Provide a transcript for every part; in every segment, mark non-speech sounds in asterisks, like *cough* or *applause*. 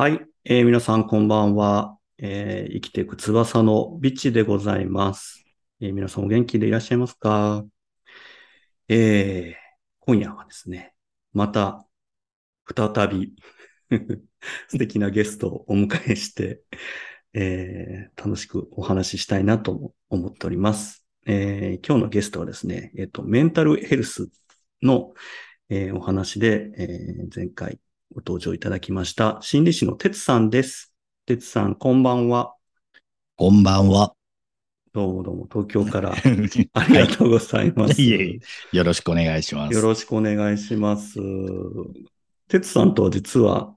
はい、えー皆さんこんばんは。えー生きていく翼のビッチでございます。えー皆さんお元気でいらっしゃいますか？えー今夜はですね、また再び *laughs* 素敵なゲストをお迎えして、えー楽しくお話ししたいなと思っております。えー今日のゲストはですね、えっ、と、メンタルヘルスの、えーお話で、えー前回ご登場いただきました、心理師の哲さんです。哲さん、こんばんは。こんばんは。どうもどうも、東京から *laughs* ありがとうございます。いえいえよろしくお願いします。よろしくお願いします。哲さんとは実は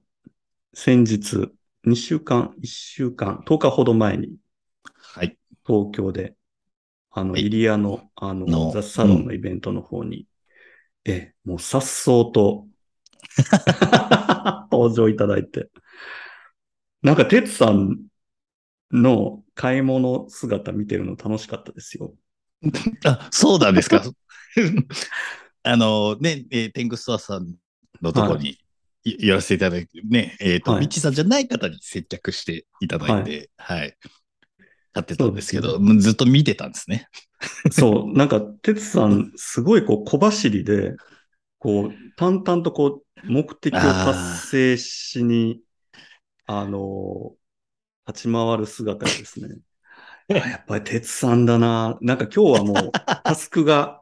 先日、2週間、1週間、10日ほど前にはい。東京で、あの、はいイリアの、あの、のザ・サロンのイベントの方に、ええ、もう颯爽と *laughs* 登場いただいて。なんか、哲さんの買い物姿見てるの楽しかったですよ。*laughs* あ、そうなんですか。*laughs* あのね、えーテングストアさんのとこに、いやらせていただいて、ね、えっ、と、はいビッチさんじゃない方に接客していただいて、はい。立ってたんですけど、ずっと見てたんですね。*laughs* そう、なんか、哲さん、すごいこう小走りで、こう、淡々とこう、目的を達成しに、あの、立ち回る姿がですね。*laughs* あやっぱり哲さんだな。なんか今日はもう、*laughs* タスクが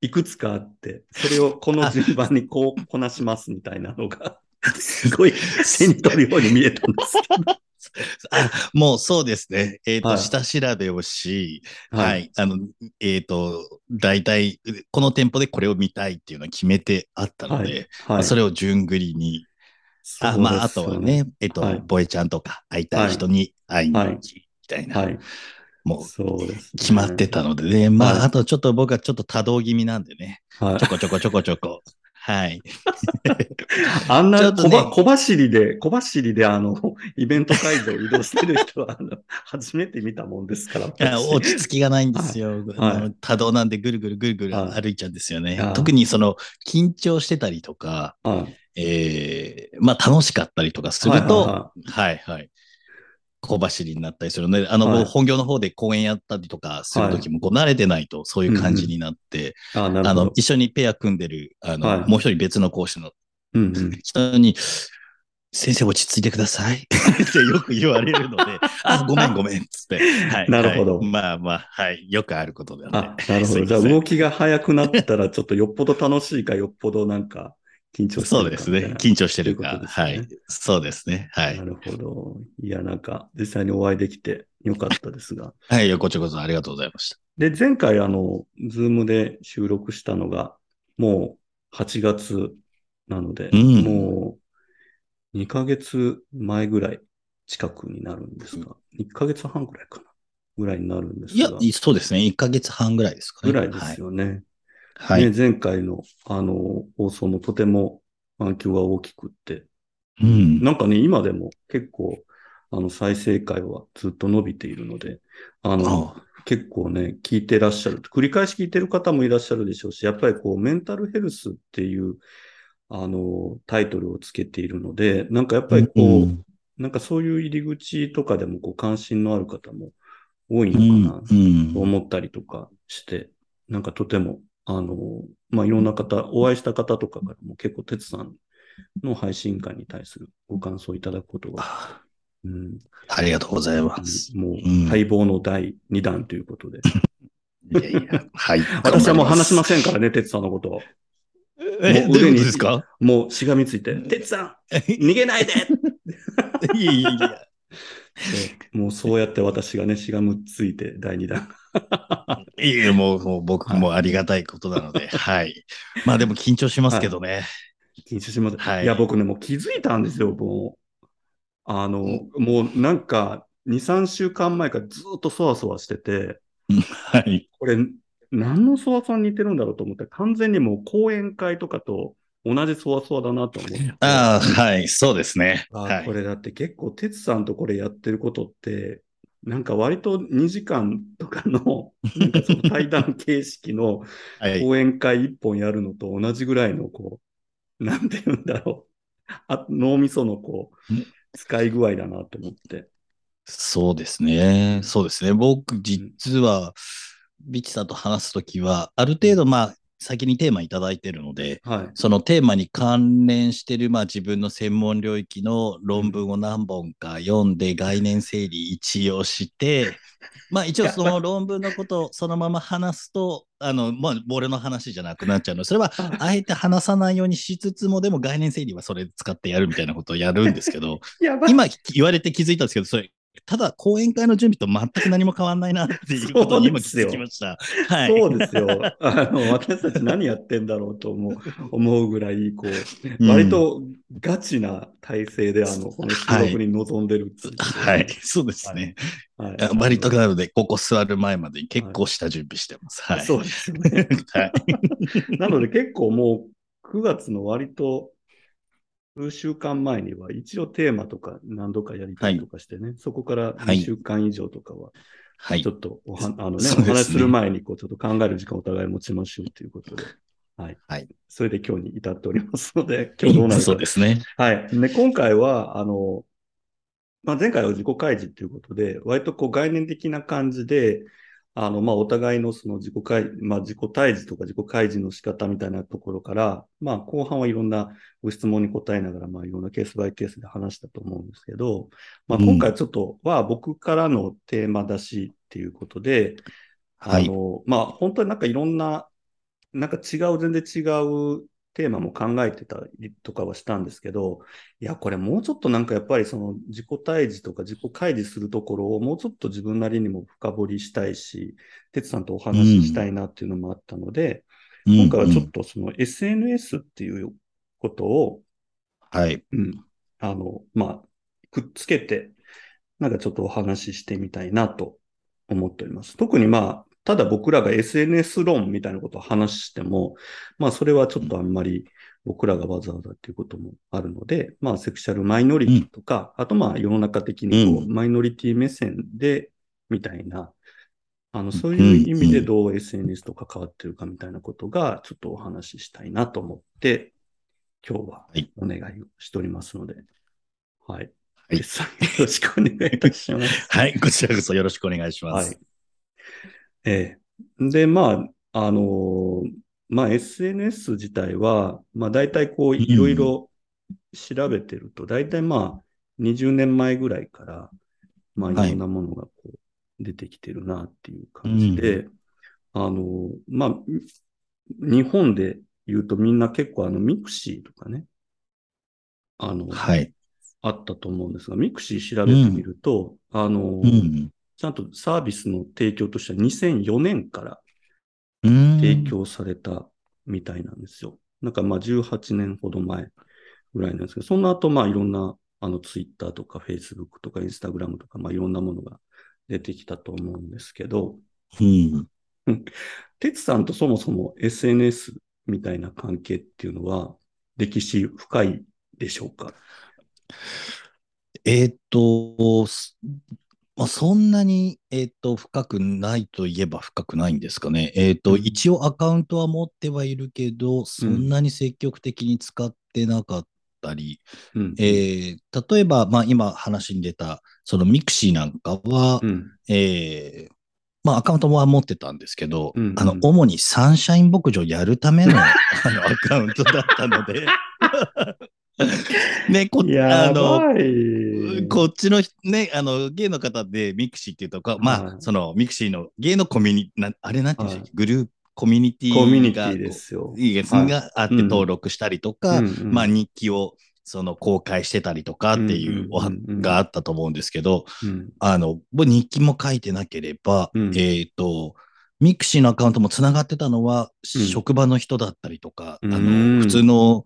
いくつかあって、それをこの *laughs* 順番にこうこなしますみたいなのが、すごい手に取るように見えたんですけど。*laughs* あもうそうですね。えっ、と、はい下調べをし、ははいい。あの、えっ、と、大体、この店舗でこれを見たいっていうのを決めてあったので、はい。それを順繰りにあ、まあ、あとは。ね、えっと、はいボエちゃんとか会いたい人に会いに行き、みたいな、はい。もう。決まってたのでね、まあ、はいあとちょっと僕はちょっと多動気味なんでね、はいちょこちょこちょこちょこ、はい。*laughs* あんなちょっとね小走りで、小走りであの、イベント会場移動してる人は、あの、初めて見たもんですから。落ち着きがないんですよ。はい多動なんでぐるぐるぐるぐるはい歩いちゃうんですよね。はい特にその緊張してたりとか、はい。えーまあ楽しかったりとかすると、ははいはい。小走りになったりするので、あの、はい本業の方で講演やったりとかするときも、こう慣れてないとそういう感じになって、あ、なるほど、。あの一緒にペア組んでる、あの、はいもう一人別の講師のうんうん。人に、先生落ち着いてください *laughs* ってよく言われるので、*laughs* あ、ごめんごめんっつって。はい。なるほどはいまあまあ、はい。よくあることで、ね。あ、なるほど。*laughs* じゃあ動きが速くなったら、ちょっとよっぽど楽しいか、よっぽどなんか緊張してそうですね。緊張してるか。ねはい。そうですね。はいな。るほど。いや、なんか、実際にお会いできてよかったですが。はい。こちらこそありがとうございました。で、前回、あの、ズームで収録したのが、もう8月なので、うんもう2ヶ月前ぐらい近くになるんですが、1ヶ月半ぐらいかな、ぐらいになるんですいやが、、そうですね。1ヶ月半ぐらいですかね。ぐらいですよね。はい。はい。ね前回の、あの、放送もとても反響が大きくって、うん。なんかね、今でも結構、あの、再生回はずっと伸びているので、あの、あ結構ね、聞いてらっしゃる。繰り返し聞いてる方もいらっしゃるでしょうし、やっぱりこう、メンタルヘルスっていう、あの、タイトルをつけているので、なんかやっぱりこう、うんなんかそういう入り口とかでもこう、関心のある方も多いうんのかなうんと思ったりとかして、なんかとても、あの、まあ、いろんな方、お会いした方とかからも結構、哲さんの配信会に対するご感想いただくことが、あうん、ありがとうございます。もううん待望の第2弾ということで。いやいや、はい。*laughs* 私はもう話しません。からね、哲さんのことを。え、もう腕にですか？もうしがみついて、哲さん逃げないで *laughs* いやいやいや。もうそうやって私がね、しがみついて第2弾。いえもう、もう僕もありがたいことなので、*laughs* はい。まあでも緊張しますけどね。緊張します。はいいや、僕ね、もう気づいたんですよ、もう。あの、もうなんか、2、3週間前からずっとそわそわしてて、はい。これ、何のそわそわに似てるんだろうと思って、完全にもう講演会とかと同じそわそわだなと思って。ああ、はい、そうですね。あはいこ。れだって結構、哲さんとこれやってることって、なんか割と2時間とかの、*laughs* なんかその対談形式のはい。講演会1本やるのと同じぐらいの、こう、なんて言うんだろう。あ脳みそのこう、使い具合だなと思って。そうですね。そうですね。僕、実は、ビッチさんと話すときは、ある程度、まあ、先にテーマいただいてるので、はい。そのテーマに関連してる、まあ自分の専門領域の論文を何本か読んで概念整理一応して、*laughs* まあ一応その論文のことを *laughs* そのまま話すと、あの、まあ俺の話じゃなくなっちゃうので、それはあえて話さないようにしつつも、でも概念整理はそれ使ってやるみたいなことをやるんですけど。今言われて気づいたんですけど、それ、ただ講演会の準備と全く何も変わんないなっていうことに今気づきました。はい。そうですよ。*laughs* あの、私たち何やってんだろうと思う、思うぐらい、こう、うん割とガチな体制で、あの、この収録に臨んでるっていうはい、そうですね。はいあ割となので、ここ座る前までに結構した準備してます。はい。そうですよね。*laughs* はい。*laughs* なので結構もう9月の割と数週間前には一応テーマとか何度かやりたりとかしてね、そこからはい2週間以上とかははいちょ。っとおは、あのね、ねお話しする前にこうちょっと考える時間をお互い持ちましょうということで、*laughs* はい。はいそれで今日に至っておりますので、*laughs* 今日どうなるか。そうですね。はい。で、今回は、あの、まあ、前回は自己開示ということで、割とこう概念的な感じで、あの、まあ、お互いのその自己開、まあ、自己対示とか自己開示の仕方みたいなところから、まあ、後半はいろんなご質問に答えながら、まあ、いろんなケースバイケースで話したと思うんですけど、まあ、うん今回ちょっとは僕からのテーマ出しっていうことで、はい。あの、まあ、本当になんかいろんな、なんか違う、全然違うテーマも考えてたりとかはしたんですけど、いや、これもうちょっとなんかやっぱりその自己対峙とか自己開示するところをもうちょっと自分なりにも深掘りしたいし、哲さんとお話ししたいなっていうのもあったので、今回はちょっとその SNS っていうことを、うんはい。うん、あの、まあ、くっつけて、なんかちょっとお話ししてみたいなと思っております。特にまあ、ただ僕らが SNS 論みたいなことを話しても、まあそれはちょっとあんまり僕らがわざわざっていうこともあるので、まあセクシャルマイノリティとか、あとまあ世の中的にこう、うマイノリティ目線で、みたいな、あの、そういう意味でどう SNS と関わってるかみたいなことが、ちょっとお話ししたいなと思って、今日ははいお願いをしておりますので、はい。はい *laughs* よろしくお願いいたします。はい。こちらこそよろしくお願いしまはいす。。ええ。で、まあ、あのーまあ、SNS 自体は、まあ、大体こう、いろいろ調べてると、大体まあ、20年前ぐらいから、まあ、いはいろんなものがこう、出てきてるなっていう感じで、あのーまあ、日本で言うとみんな結構あの、ミクシーとかね、あの、はい。あったと思うんですが、ミクシー調べてみると、あのーうん。ちゃんとサービスの提供としては2004年からうん。提供されたみたいなんですよ。なんかまあ18年ほど前ぐらいなんですけど、その後まあいろんなあのツイッターとかフェイスブックとかインスタグラムとかまあいろんなものが出てきたと思うんですけど、うん。*laughs* 哲さんとそもそも SNS みたいな関係っていうのは歴史深いでしょうか？えーっと、すまあ、そんなに、えーっと、深くないといえば深くないんですかね。えーっと、うん一応アカウントは持ってはいるけど、そんなに積極的に使ってなかったり、うん。えー例えば、まあ、今話に出た、そのミクシーなんかは、うん。えーまあ、アカウントは持ってたんですけど、うんうんあの、主にサンシャイン牧場やるためのあのアカウントだったので、*laughs* *laughs* ね、こやあの。こっちのね、あの、ゲイの方でミクシーっていうとか、まあ、はい。そのミクシーのゲイのコミュニティ、なあれなんていうんでしたっけ、はい。グループ、コミュニティが。コミュニティですよ。いいですはいがあってうん登録したりとか、うんうんまあ日記をその公開してたりとかっていうおはがあったと思うんですけど、うん。あの、僕日記も書いてなければ、うん。えっ、と、ミクシーのアカウントもつながってたのは、うん。職場の人だったりとか、あうん。の、普通の、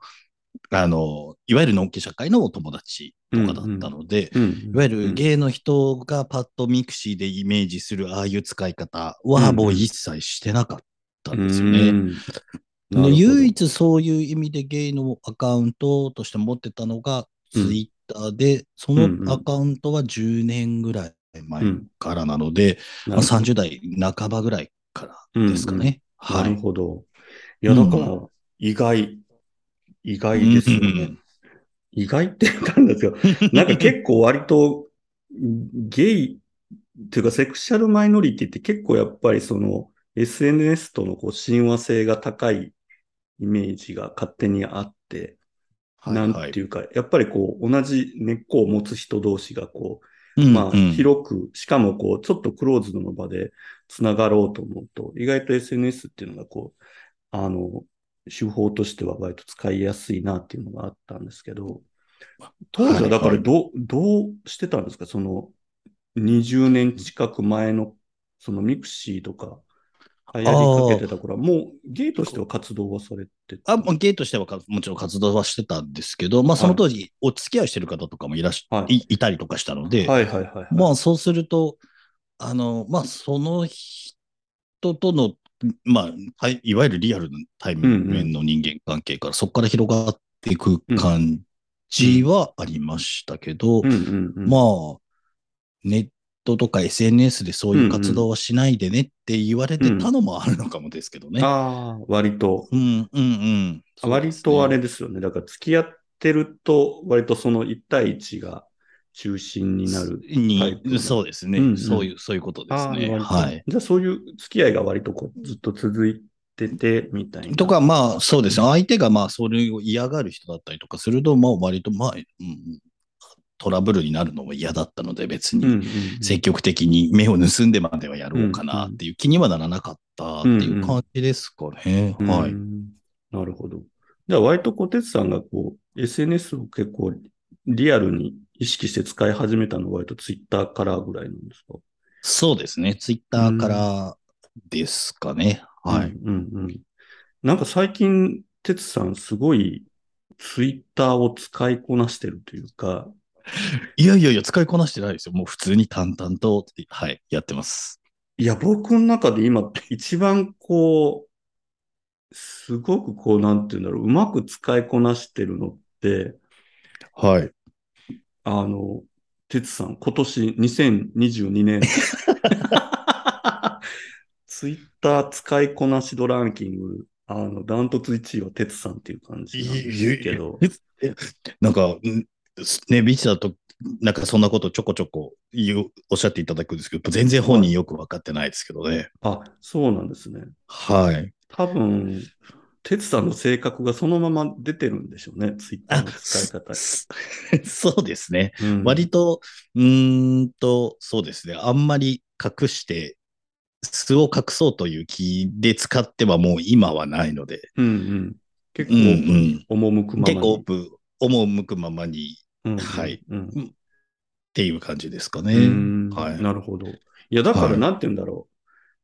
あの、いわゆるのんけ社会のお友達とかだったので、うんいわゆるゲイの人がパッとミクシーでイメージするああいう使い方はうんもう一切してなかったんですよね。うんで唯一そういう意味でゲイのアカウントとして持ってたのがツうんイッターで、そのアカウントは10年ぐらい前からなので、まあ、30代半ばぐらいからですかね。なはい。るほど。いや、だから、意外、意外ですよね。意外って言ったんですよ。*laughs* なんか結構割とゲイっていうかセクシャルマイノリティって結構やっぱりその SNS とのこう親和性が高いイメージが勝手にあって、なんていうか、やっぱりこう同じ根っこを持つ人同士がこう、うんまあうん広く、しかもこうちょっとクローズドの場でつながろうと思うと、意外と SNS っていうのがこう、あの、手法としては割と使いやすいなっていうのがあったんですけど、当時はだかはいはいらどう、どうしてたんですか？その20年近く前のそのミクシーとか流行りかけてた頃は、もうゲイとしては活動はされてた？あ、もうゲイとしてはかもちろん活動はしてたんですけど、まあその当時お付き合いしてる方とかもいらっし、はい。い、いたりとかしたので、はいはいはいはい。まあそうすると、あの、まあその人との、まあ、はいいわゆるリアルな対面の人間関係から、そこから広がっていく感じはありましたけど、うんうんうん。まあ、ネットとか SNS でそういう活動はしないでねって言われてたのもあるのかもですけどね。ああ、割と。うんうんうん。割とあれでですよね。だから付き合ってると、割とその1対1が中心になる。に、そうですね、うんうんそういう、そういうことですね。はい。じゃあそういう付き合いが割とこうずっと続いてて、みたいな。とか、まあ、そうですね。相手がまあ、それを嫌がる人だったりとかすると、まあ、割と、まあ、うん、トラブルになるのも嫌だったので、別にうんうんうん、積極的に目を盗んでまではやろうかなっていう気にはならなかったっていう感じですかね。うんはい。なるほど。じゃあ割と小鉄さんがこう、SNS を結構リアルに意識して使い始めたのは割とツイッターからぐらいなんですか？そうですね。ツイッターからですかね。はい。うんうんうん。なんか最近、哲さんすごいツイッターを使いこなしてるというか、いやいやいや、使いこなしてないですよ。もう普通に淡々と、はい、やってます。いや、僕の中で今一番こう、すごくこう、なんていうんだろう、うまく使いこなしてるのって、はい。あの、哲さん、今年2022年、*laughs* ツイッター使いこなし度ランキング、あの、ダントツ1位は哲さんっていう感じなんですけど、なんか、んね、ビーチだと、なんかそんなことちょこちょこ言うおっしゃっていただくんですけど、全然本人よく分かってないですけどね。あ、そうなんですね。はい。多分、哲さんの性格がそのまま出てるんでしょうね、ツイッターの使い方。そ *laughs* そうですね。うん割と、うーんと、そうですね。あんまり隠して、素を隠そうという気で使ってはもう今はないので、うんうん。結構オープンに、赴くままに。結構オープン、赴くままにうんうんはいうんっていう感じですかうね。んはい。なるほど。いや、だからはいなんて言うんだろう。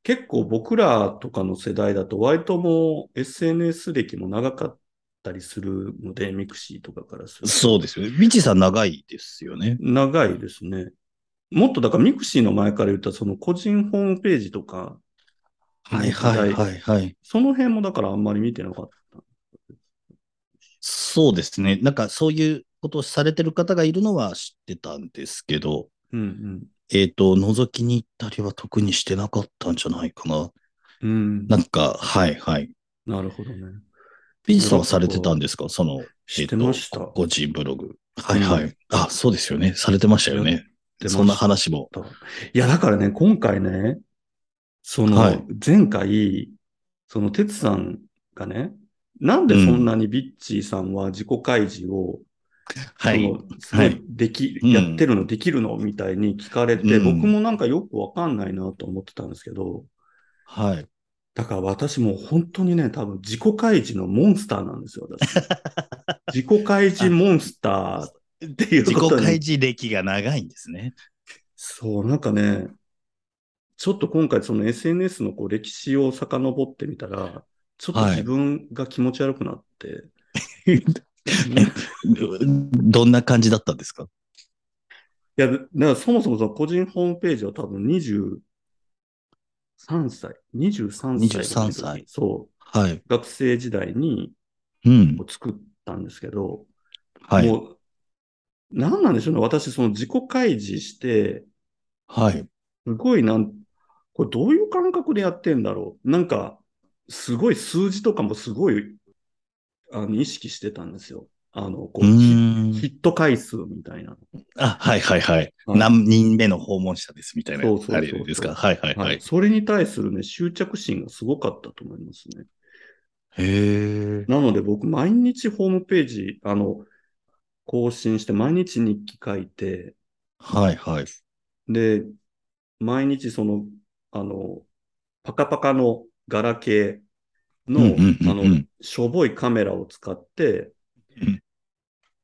結構僕らとかの世代だと、割ともう SNS 歴も長かったりするので、ミクシーとかからすると。そうですよね。ビチさん長いですよね。長いですね。もっとだからミクシーの前から言ったその個人ホームページとか、はいはいはいはい。その辺もだからあんまり見てなかった。そうですね。なんかそういうことをされてる方がいるのは知ってたんですけど、うんえっ、と、覗きに行ったりは特にしてなかったんじゃないかな。うん。うん。なんか、はいはい。なるほどね。ビジさんはされてたんですか？その、してましたえーと個人ブログ。はいはい。うんあ、そうですよね。されてましたよね。そんな話も。いや、だからね、今回ね、その、はい前回、その、哲さんがね、なんでそんなにビッチーさんは自己開示を、はい。いいでき、うんやってるの、できるのみたいに聞かれて、うん僕もなんかよくわかんないなと思ってたんですけど、はい。だから私もう本当にね、多分自己開示のモンスターなんですよ、私。*laughs* 自己開示モンスターっていう自ことに己開示歴が長いんですね。そう、なんかね、ちょっと今回その SNS のこう歴史を遡ってみたら、ちょっと自分が気持ち悪くなって、*laughs* *laughs* どんな感じだったんですか？いや、だからそもそもその個人ホームページは多分23歳、23歳ぐらいの時。23歳そう、はい。学生時代に作ったんですけど、はい。もう、何なんでしょうね。私、その自己開示して、はい。すごいなん、これどういう感覚でやってんだろう。なんか、すごい数字とかもすごい、あの、意識してたんですよ。あの、こうう、ヒット回数みたいな。あ、はいはいはい。はい何人目の訪問者ですみたいな。そうそうそうあれですか？はいはいははいい。。それに対するね、執着心がすごかったと思いますね。へえ。なので僕、毎日ホームページ、あの、更新して、毎日日記書いて、はいはい。で、毎日その、あの、パカパカのガラケーの、うんうんうんうんあの、しょぼいカメラを使ってうん、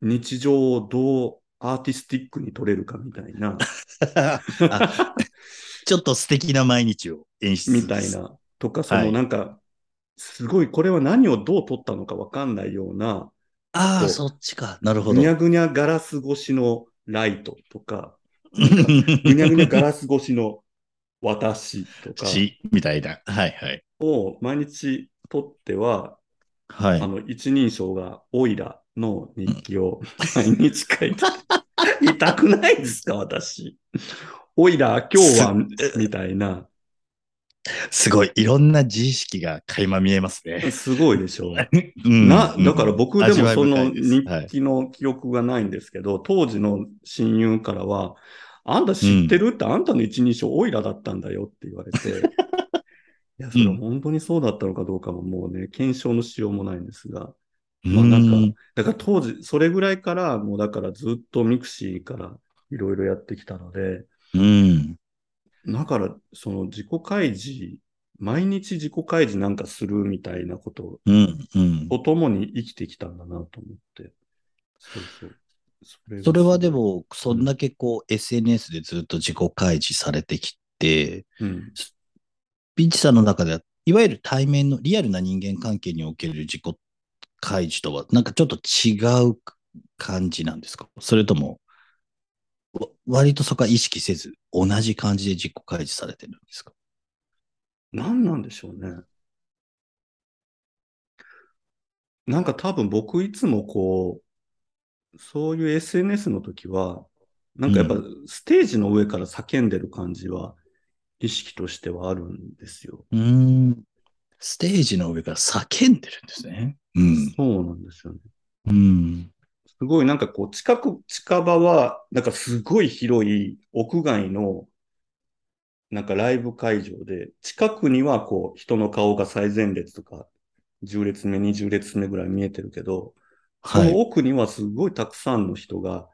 日常をどうアーティスティックに撮れるかみたいな、*laughs* あちょっと素敵な毎日を演出みたい。な、とか、そのはいなんか、すごい、これは何をどう撮ったのかわかんないような、ああ、そそっちか。なるほど。ぐにゃぐにゃガラス越しのライトとか、*laughs* ぐにゃぐにゃガラス越しの私とかし、みたいな。はいはい。を毎日撮っては、はいあ。の、一人称がオイラの日記を *laughs* 毎日書いて、痛くないですか、私。オイラ、今日は、みたいな。すごい。いろんな自意識が垣間見えますね。すごいでしょう。*laughs* うんな、だから僕でもその日はい記の記憶がないんですけど、当時の親友からは、あんた知ってる？って、あんたの一人称オイラだったんだよって言われて、*laughs* いや、それは本当にそうだったのかどうかももうね、検証のしようもないんですが、まあなんかうんだから当時、それぐらいから、もうだからずっとミクシーからいろいろやってきたので、うん。だからその自己開示、毎日自己開示なんかするみたいなことうん。うん。とともに生きてきたんだなと思って。そうそう。それがそれはでも、そんだけこう、SNS でずっと自己開示されてきて、うん。ピンチさんの中では、いわゆる対面のリアルな人間関係における自己開示とは、なんかちょっと違う感じなんですか？それとも、わ割とそこは意識せず、同じ感じで自己開示されてるんですか？何なんでしょうね。なんか多分僕いつもこう、そういう SNS の時は、なんかやっぱステージの上から叫んでる感じは意識としてはあるんですよ。うーん。ステージの上から叫んでるんですね。うん。そうなんですよね。うん。すごいなんかこう近く、近場はなんかすごい広い屋外のなんかライブ会場で、近くにはこう人の顔が最前列とか10列目、20列目ぐらい見えてるけど、そのはい。奥にはすごいたくさんの人が、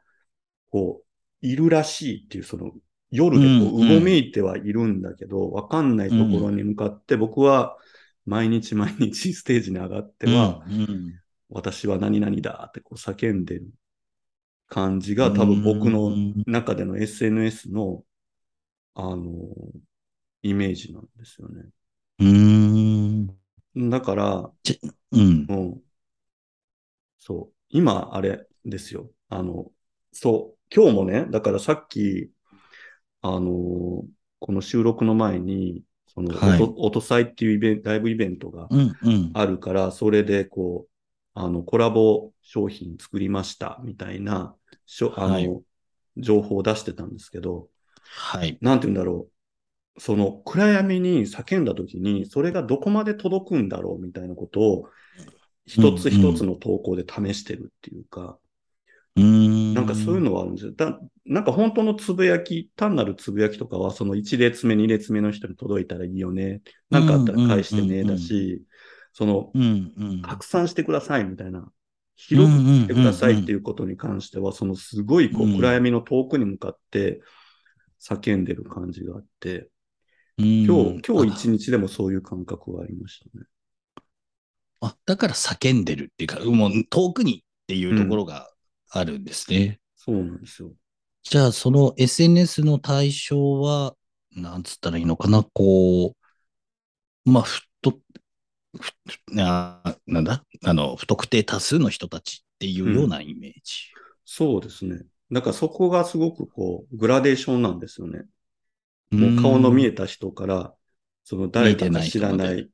こう、いるらしいっていう、その、夜でこう、うんうんうごめいてはいるんだけど、わかんないところに向かって、僕は毎日毎日ステージに上がっては、うんうん私は何々だってこう叫んでる感じが多分僕のうん中での SNS の、あの、イメージなんですよね。うーん。だから、うん。うん。そう。今、あれですよ。あの、そう。今日もね、だからさっき、あのーこの収録の前に、その、はい音、音祭っていうイベント、ライブイベントがうんうん。あるから、それでこう、あの、コラボ商品作りました、みたいな、しょあの、はい情報を出してたんですけど、はい。なんて言うんだろう。その暗闇に叫んだ時に、それがどこまで届くんだろうみたいなことを、一つ一つの投稿で試してるっていうか、うーん。なんかそういうのはあるんですよ。だなんか本当のつぶやき、単なるつぶやきとかは、その1列目、2列目の人に届いたらいいよね。なんかあったら返してね、だし、その、うんうん。拡散してくださいみたいな、広くしてくださいっていいうことに関しては、そのすごいこううん暗闇の遠くに向かって叫んでる感じがあって、うん。今日、今日あ一日でもそういう感覚がありましたね。あ、だから叫んでるっていうか、もう遠くにっていうところがあるんですね。そうなんですよ。じゃあ、その SNS の対象は、なんつったらいいのかな、こう、まあ、ふと、ふあなんだ？あの、不特定多数の人たちっていうようなイメージ。そうですね。だからそこがすごくこう、グラデーションなんですよね。もう顔の見えた人から、その誰かか知らないい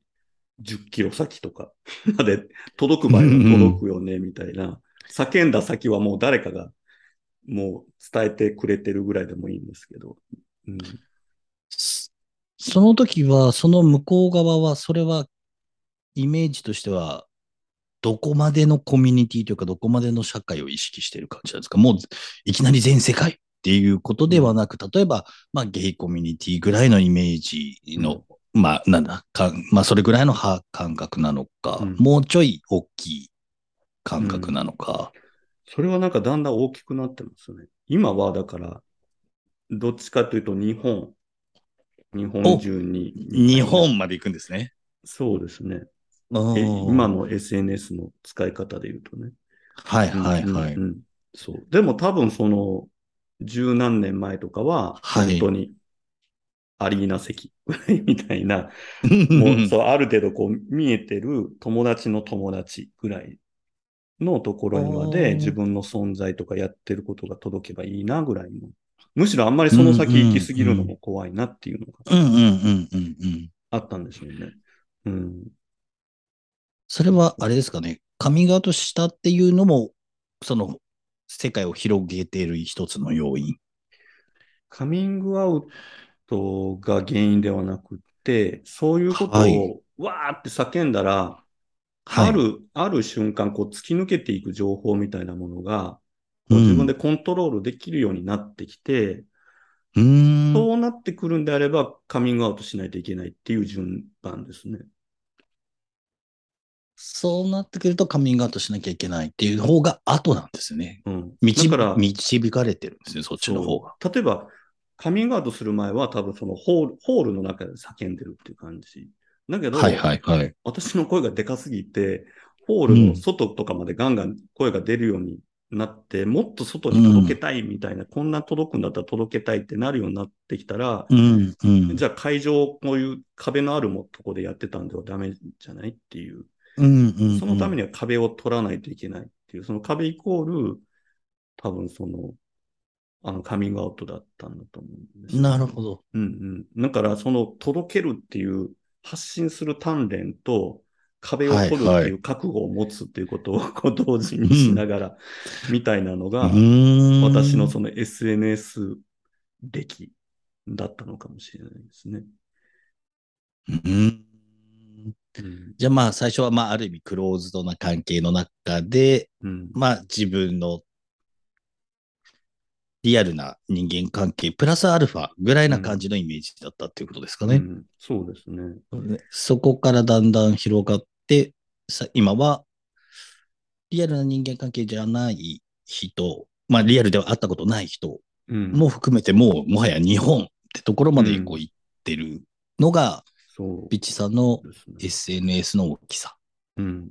10キロ先とかまで *laughs* 届く場合は届くよね、みたいな。叫んだ先はもう誰かがもう伝えてくれてるぐらいでもいいんですけど。うん、そその時は、その向こう側は、それは、イメージとしては、どこまでのコミュニティというか、どこまでの社会を意識している感じなんですか。もう、いきなり全世界っていうことではなく、例えば、まあ、ゲイコミュニティぐらいのイメージの、まあ、なんだ、かまあ、それぐらいのは感覚なのか、うん。もうちょい大きい感覚なのか。それはなんかだんだん大きくなってますね。今はだから、どっちかというと日本、日本中に。日本まで行くんですね。そうですね。ええ今の SNS の使い方で言うとね。はいはいはい。うんうんそう。でも多分その、十何年前とかは、はい本当に、アリーナ席 *laughs* みたいな、*laughs* もうそう、ある程度こう見えてる友達の友達ぐらいのところにまで自分の存在とかやってることが届けばいいなぐらいの。むしろあんまりその先行き過ぎるのも怖いなっていうのがうんうんうんうんうん。あったんでしょうね。うん。それはあれですかね、カミングアウトしたっていうのも、その世界を広げている一つの要因。カミングアウトが原因ではなくて、そういうことはいをわーって叫んだら、はいある、ある瞬間、こう突き抜けていく情報みたいなものが、うん自分でコントロールできるようになってきて、うーん。そうなってくるんであれば、カミングアウトしないといけないっていう順番ですね。そうなってくるとカミングアウトしなきゃいけないっていう方が後なんですね。うん。導だから、導かれてるんですね、そっちの方が。例えば、カミングアウトする前は多分そのホール、ホールの中で叫んでるっていう感じ。だけど、はいはいはい。私の声がでかすぎて、ホールの外とかまでガンガン声が出るようになって、もっと外に届けたいみたいな、こんな届くんだったら届けたいってなるようになってきたら、うんうん。じゃあ会場、こういう壁のあるもとこでやってたんではダメじゃないっていう。うんうんうん。そのためには壁を取らないといけないっていう、その壁イコール、多分その、あの、カミングアウトだったんだと思うんですよなるほど。うんうん。だから、その、届けるっていう、発信する鍛錬と、壁を取るってはいう覚悟を持つっていうことを、*laughs* こう同時にしながら、みたいなのが、私のその SNS 歴だったのかもしれないですね。うんうん。じゃあまあ最初はまあある意味クローズドな関係の中で、うん。まあ自分のリアルな人間関係、プラスアルファぐらいな感じのイメージだったっていうことですかね。うんそうですね。そこからだんだん広がって、さ今はリアルな人間関係じゃない人、まあリアルでは会ったことない人うん。も含めてもうもはや日本ってところまでこうう行ってるのが、そうピッチさんの。SNS の大きさ。うん。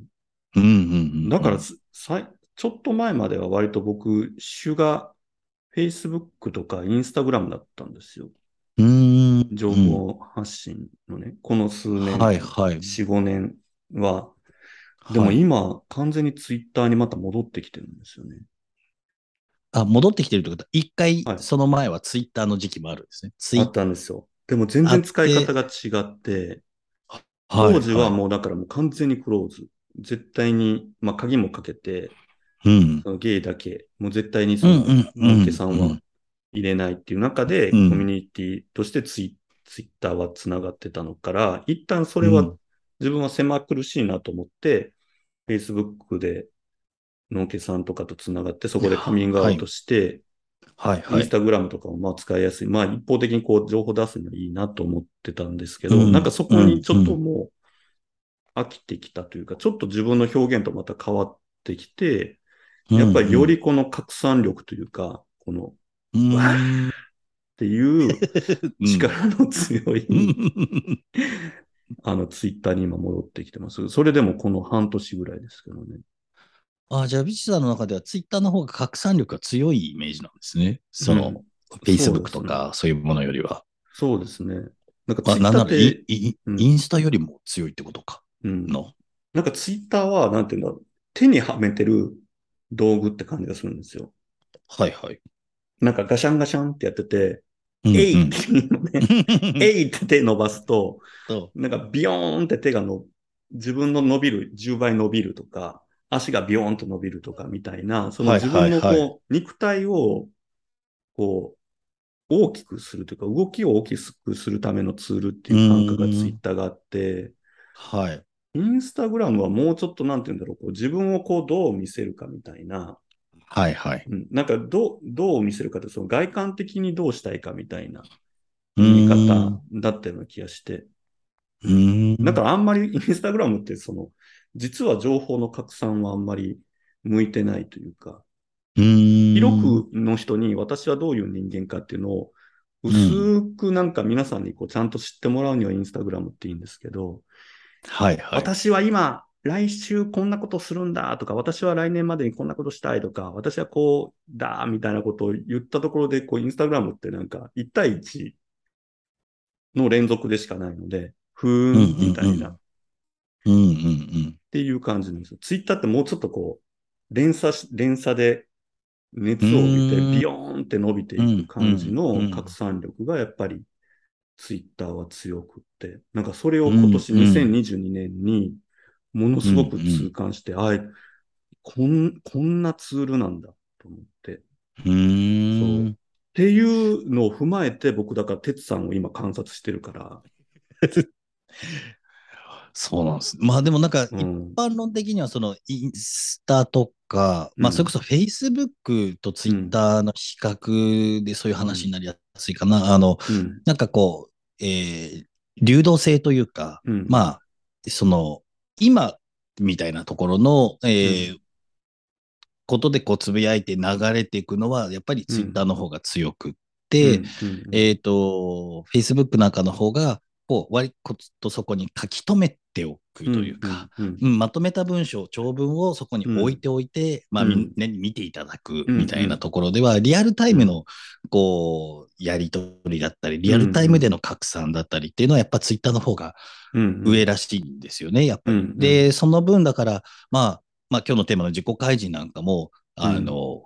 うんうんうん。だからすさい、ちょっと前までは割と僕、主が Facebook とか Instagram だったんですよ。うーん。情報発信のね、この数年、はいはい。4、5年は。でもはい今、完全に Twitter にまた戻ってきてるんですよね。あ、戻ってきてるってこと？は、一回はいその前はツイッターの時期もあるんですね。ツイッあったんですよ。でも全然使い方が違って、当時はもうだからもう完全にクローズ。絶対に、まあ鍵もかけて、うん。そのゲイだけ、もう絶対にその、うんうんうん。のんけさんは入れないっていう中で、うんコミュニティとしてツイツイッターはつながってたのから、一旦それはうん自分は狭苦しいなと思って、Facebook でのんけさんとかとつながって、そこでカミングアウトして、インスはいはい。タグラムとかもまあ使いやすい。まあ一方的にこう情報出すのはいいなと思ってたんですけど、うんなんかそこにちょっともう飽きてきたというか、ちょっと自分の表現とまた変わってきて、やっぱりよりこの拡散力というか、このうん、わっていう力の強い、うん *laughs* あのツイッターに今戻ってきてます。それでもこの半年ぐらいですけどね。あ、じゃあ、ビチさんの中ではツイッターの方が拡散力が強いイメージなんですね。その、うん Facebook とかそういうものよりは。そうですね。なんかツあ、イッターって、イうんインスタよりも強いってことか。うん、の。なんかツイッターは、なんていうんだろう、手にはめてる道具って感じがするんですよ。はいはい。なんかガシャンガシャンってやってて、うんえいっていうのね、*laughs* えいって手伸ばすと、そなんかビヨーンって手がの、自分の伸びる、10倍伸びるとか、足がビヨーンと伸びるとかみたいな、そのはい自分のこう、はいは肉体を、こう、大きくするというか、動きを大きくするためのツールっていう感覚がうんツイッターがあって、はい。インスタグラムはもうちょっとなんて言うんだろう、こう自分をこうどう見せるかみたいな、はいはい。うん、なんかどう、どう見せるかって、その外観的にどうしたいかみたいなう見方だったような気がして。うーん。だからあんまり *laughs* インスタグラムってその、実は情報の拡散はあんまり向いてないというか、うーん、広くの人に私はどういう人間かっていうのを薄くなんか皆さんにこうちゃんと知ってもらうにはインスタグラムっていいんですけど、はいはい。私は今、来週こんなことするんだとか、私は来年までにこんなことしたいとか、私はこうだみたいなことを言ったところで、こうインスタグラムってなんか1対1の連続でしかないので、ふーんみたいなっうんうんうん。ていう感じなんですよ。ツイッターってもうちょっとこう、連鎖し、連鎖で熱を帯びてビヨーンって伸びていく感じの拡散力がやっぱりツイッターは強くって、なんかそれを今年うんうん2022年にものすごく痛感して、あい、こん、こんなツールなんだと思って。っうーん。ていうのを踏まえて僕だから哲さんを今観察してるから、*laughs* そうなんです。まあでもなんか、一うん、般論的にはそのインスタとか、まあうん。それこそ Facebook と Twitter の比較でそういう話になりやすいかな。あの、うん、なんかこう、えー流動性というか、うん、まあ、その、今みたいなところの、えーうことでこうつぶやいて流れていくのは、やっぱりツイッターの方が強くって、うん、うん。えっ、と、Facebook なんかの方が、こう、割とそこに書き留めておくというか、、まとめた文章、長文をそこに置いておいて、まあ、みうん。んなに見ていただくうんみたいなところでは、リアルタイムの、こう、やりとりだったり、リアルタイムでの拡散だったりっていうのは、やっぱツイッターの方がうん、上らしいんですよね、やっぱり。で、その分だから、まあ、まあ今日のテーマの自己開示なんかも、あの、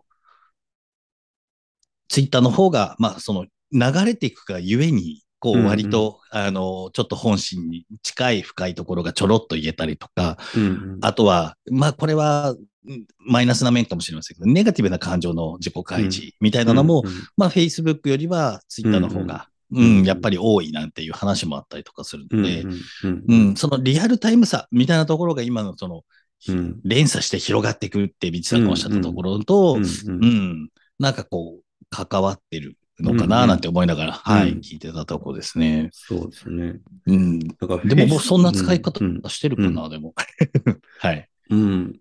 ツイッターの方が、まあその流れていくがゆえに、こうんううん割と、あの、ちょっと本心に近い深いところがちょろっと言えたりとか、うんうん。あとは、まあこれは、うんマイナスな面かもしれませんけど、ネガティブな感情の自己開示みたいなのも、うんまあ Facebook よりは Twitter の方が、うんうん。うん、やっぱり多いなんていう話もあったりとかするので、うんうんうん、そのリアルタイムさみたいなところが今のその、うん。連鎖して広がっていくって、ビッチさんがおっしゃったところと、ううん、ん。うんなんかこう、関わってるのかなうんうんなんて思いながら、はい、うん聞いてたとこですね。そうですね。うん。だからでも僕そんな使い方うんしてるかな、でも。*laughs* はい。うん。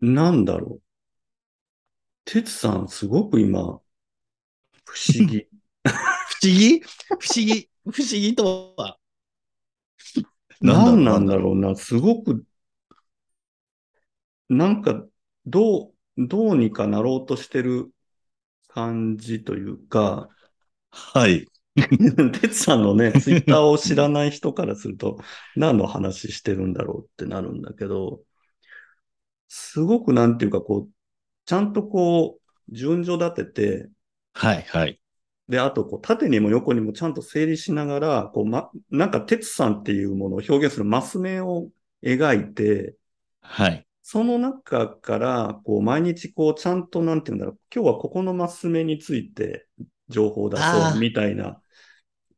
なんだろう。哲さん、すごく今、不思議。*laughs* 不思議？不思議？不思議とは。*laughs* 何なんだろろうな。すごく、なんか、どう、どうにかなろうとしてる感じというか、う。はい。*laughs* 哲さんのね、*laughs* ツイッターを知らない人からすると、何の話してるんだろうってなるんだけど、すごくなんていうかこう、ちゃんとこう、順序立てて、はい、はい。で、あとこう、縦にも横にもちゃんと整理しながら、こう、ま、なんか哲さんっていうものを表現するマス目を描いて、はい。その中から、こう、毎日こう、ちゃんとなんていうんだろう、今日はここのマス目について情報を出そうみたいな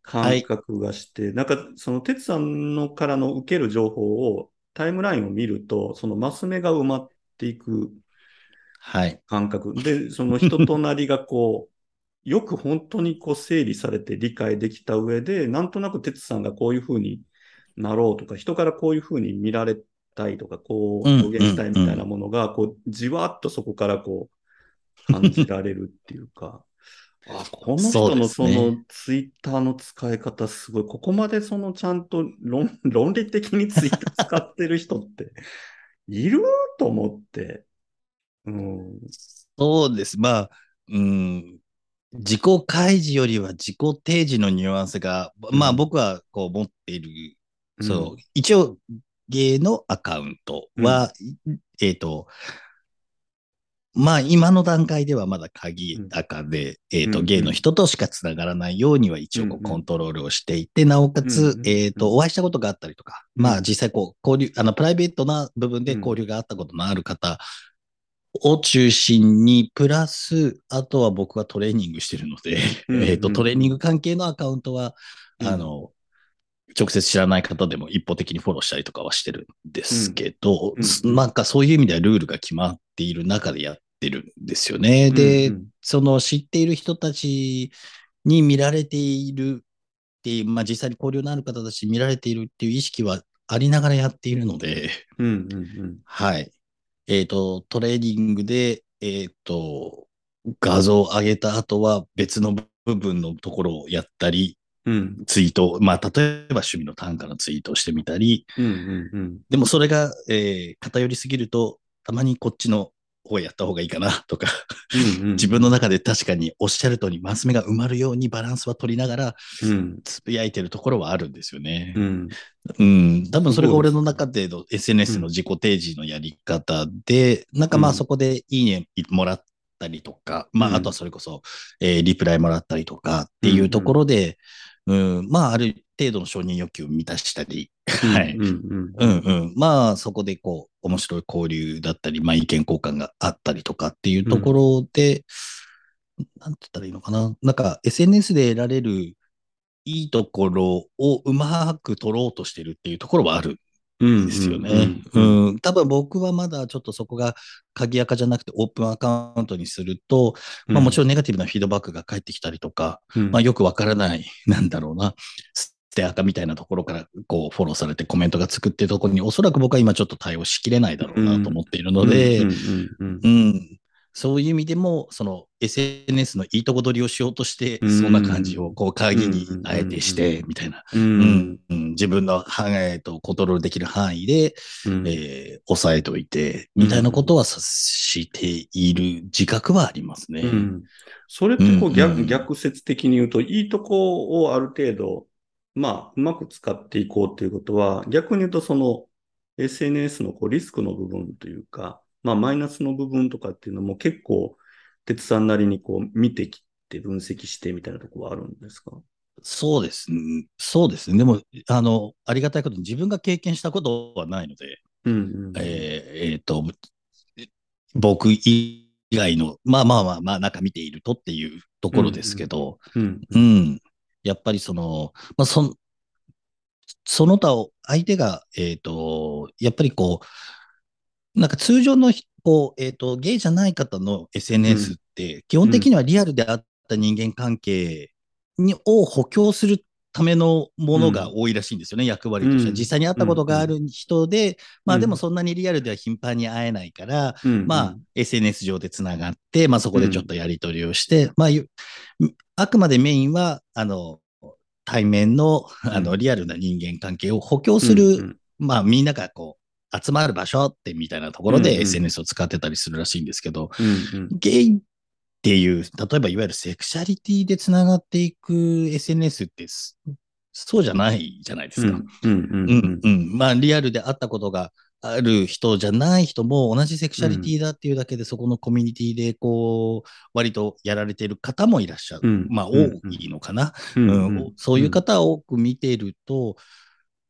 感覚がして、なんかその哲さんのからの受ける情報をタイムラインを見ると、そのマス目が埋まっていくはい。感覚。で、その人となりがこう、*laughs* よく本当にこう整理されて理解できた上で、なんとなく哲さんがこういう風になろうとか、人からこういう風に見られたいとか、こううん表現したいみたいなものが、こう、じわっとそこからこう、感じられるっていうか、*laughs* あ、この人のそのツイッターの使い方すごい、ここまでそのちゃんと論論理的にツイッター使ってる人っていると思って。うん。そうです。まあ、うん、自己開示よりは自己提示のニュアンスが、まあうん僕はこう持っている、う。ん。そう、一応芸のアカウントは、えっ、と、まあ今の段階ではまだ鍵赤で、えっ、と、うん芸の人としかつながらないようには一応こううんコントロールをしていて、なおかうんつう、ん。えっ、と、お会いしたことがあったりとか、まあ実際こう交流、あの、プライベートな部分で交流があったことのある方を中心に、プラス、あとは僕はトレーニングしてるので、うんえっと、うんトレーニング関係のアカウントは、うん。あの、直接知らない方でも一方的にフォローしたりとかはしてるんですけど、うんうんなんかそういう意味ではルールが決まっている中でやってるんですよね。で、うんうんその知っている人たちに見られているっていう、まあ実際に交流のある方たちに見られているっていう意識はありながらやっているので、うんうんうんはい。えっ、と、トレーニングで、えっ、と、画像を上げた後は別の部分のところをやったり、うん。ツイート。を、まあ、例えば趣味の単価のツイートをしてみたり、うんうんうん。でもそれが、えー偏りすぎると、たまにこっちの方やった方がいいかな *laughs* とか、うんうん。自分の中で確かにおっしゃる通り、マス目が埋まるようにバランスは取りながら、うん。つぶやいてるところはあるんですよね。う。ん。うん。多分それが俺の中での SNS の自己提示のやり方で、なんかまうん。あそこでいいねもらったりとか、まうん。ああとはそれこそ、えーリプライもらったりとかっていうところで、うん、まあある程度の承認欲求を満たしたり、はい。うんうんうんうん。まあ、そこでこう、面白い交流だったり、まあ、意見交換があったりとかっていうところで、なんて言ったらいいのかな。なんか、SNS で得られるいいところをうまく取ろうとしてるっていうところはあるうんんですよね。多分僕はまだちょっとそこが鍵垢じゃなくてオープンアカウントにすると、まあもちろんネガティブなフィードバックが返ってきたりとか、うん。まあ、よくわからない、なんだろうな、ステアカみたいなところからこうフォローされてコメントがつくっていうところに、おそらく僕は今ちょっと対応しきれないだろうなと思っているので、そういう意味でも、その SNS のいいとこ取りをしようとして、うん。そんな感じをこう鍵にあえてして、みたいな、ううん。んうん。自分の範囲とコントロールできる範囲で、うん。えー抑えておいて、みたいなことはさしている自覚はありますね。うん。それってこううん逆,、うん。逆説的に言うと、いいとこをある程度、まあ、うまく使っていこうということは、逆に言うとその SNS のこうリスクの部分というか、まあ、マイナスの部分とかっていうのも結構、鉄さんなりにこう見てきて分析してみたいなところはあるんですか？そうですね。そうですね。でも、あの、ありがたいことに自分が経験したことはないので、うんうんえーえーと、僕以外の、まあまあまあまあ、中見ているとっていうところですけど、うんうん、やっぱりその、まあ、その、その他を、相手が、えっ、と、やっぱりこう、なんか通常のひ、こう、えっ、と、ゲイじゃない方の SNS って、基本的にはリアルであった人間関係に、を補強するためのものが多いらしいんですよね、役割として。は。うん。実際に会ったことがある人で、まあうん。でもそんなにリアルでは頻繁に会えないから、うん。まあ、SNS 上でつながって、まあ、そこでちょっとやり取りをして、まあ、ゆあくまでメインは、あの、対面の、あの、うん。リアルな人間関係を補強すうる、ん。まあ、みんながこう、集まる場所ってみたいなところでうんうん SNS を使ってたりするらしいんですけど、うんうんゲイっていう、例えばいわゆるセクシャリティでつながっていく SNS ってす、そうじゃないじゃないですか。うんうんううんんうん。まあ、リアルで会ったことがある人じゃない人も、同じセクシャリティだっていうだけで、そこのコミュニティで、こう、割とやられている方もいらっしゃる。うんまあ、うん多いのかな。ううんんそういう方を多く見ていると、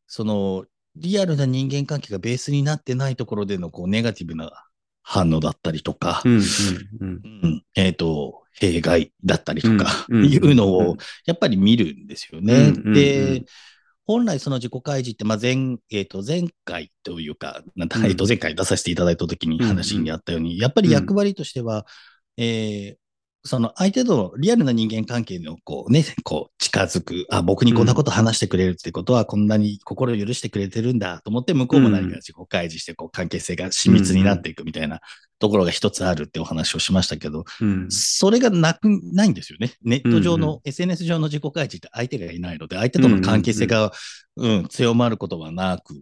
その、リアルな人間関係がベースになってないところでの、こう、ネガティブな反応だったりとか、えっ、と、弊害だったりとか、いうのを、やっぱり見るんですよね。で、本来その自己開示って、まあ前、えっ、と、前回というか、なんだうん。えっと、前回出させていただいたときに話にあったように、やっぱり役割としては、えーその相手とのリアルな人間関係のこうね、こう近づく、あ、僕にこんなこと話してくれるってことは、こんなに心を許してくれてるんだと思って、向こうも何か自己開示して、こう関係性が親密になっていくみたいなところが一つあるってお話をしましたけど、うん。それがなく、ないんですよね。ネット上の、うん SNS 上の自己開示って相手がいないので、相手との関係性が、うん強まることはなく、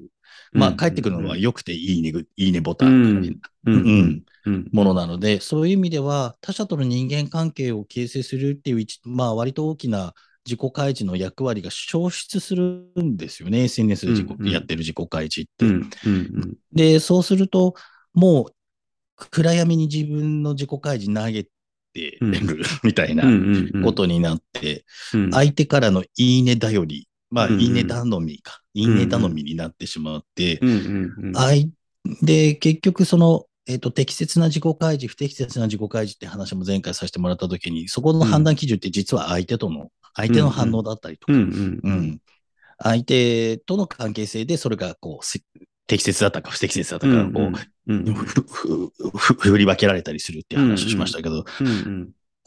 まあ、帰ってくるのは良くていいねぐ、いいねボタンみたいな、うん。ものなので、そういう意味では、他者との人間関係を形成するっていう一、まあ、割と大きな自己開示の役割が消失するんですよね。SNS で自己、うん。うん。やってる自己開示って。うん。うん。で、そうすると、もう、暗闇に自分の自己開示投げてる、*laughs* みたいなことになって、うん。相手からのいいね頼り、まあ、いいね頼みか、いいね頼みになってしまって、で、結局その、えっ、と、適切な自己開示、不適切な自己開示って話も前回させてもらったときに、そこの判断基準って実は相手との、相手の反応だったりとか、相手との関係性でそれがこう、せ適切だったか不適切だったか、こう、*laughs* 振り分けられたりするっていう話をしましたけど。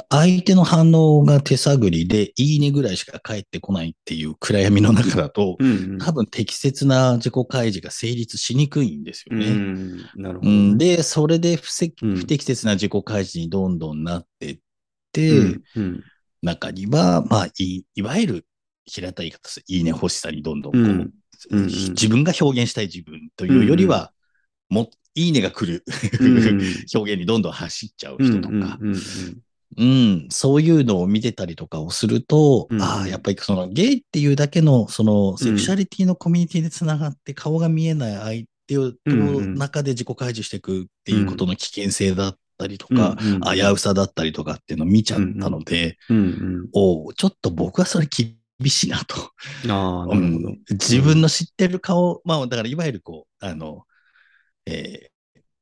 相手の反応が手探りで、いいねぐらいしか返ってこないっていう暗闇の中だと、うんうん。多分適切な自己開示が成立しにくいんですようね。ん。なるほどで、それで不不適切な自己開示にどんどんなってって、うん、うん。中には、まあ、いいわゆる平たい言い方です。いいね欲しさにどんどんこう、うんうんうん自分が表現したい自分というよりは、もいいねが来るうん *laughs* 表現にどんどん走っちゃう人とか、うんうんうん、そういうのを見てたりとかをすると、うん。ああ、やっぱりそのゲイっていうだけの、そのセクシャリティのコミュニティでつながって顔が見えない相手とうんうん中で自己開示していくっていうことの危険性だったりとうんか、うんうん。危うさだったりとかっていうのを見ちゃったので、うんうんおうちょっと僕はそれ厳しいなと。ああ、なるほど。うん。自分の知ってる顔、まあだからいわゆるこう、あの、えー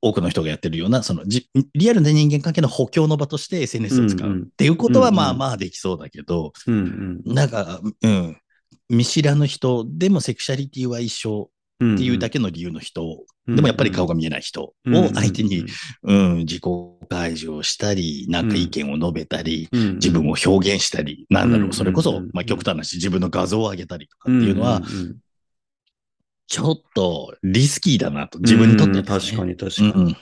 多くの人がやってるような、そのじリアルな人間関係の補強の場として SNS を使う。うんうん。っていうことはうんうん。まあまあできそうだけど、うんなんか、うん、見知らぬ人でもセクシャリティは一緒うん。っていうだけ、けの理由の人、うんでもやっぱり顔が見えない人を相手に、うん、自己開示をしたり、なんか意見を述べたり、自分を表現したり、なんだろう。んう、それこそうん、まあ極端な話、自分の画像を上げたりとかっていうのは、んんんちょっとリスキーだなと、自分にとってね確かに確かに。うんうん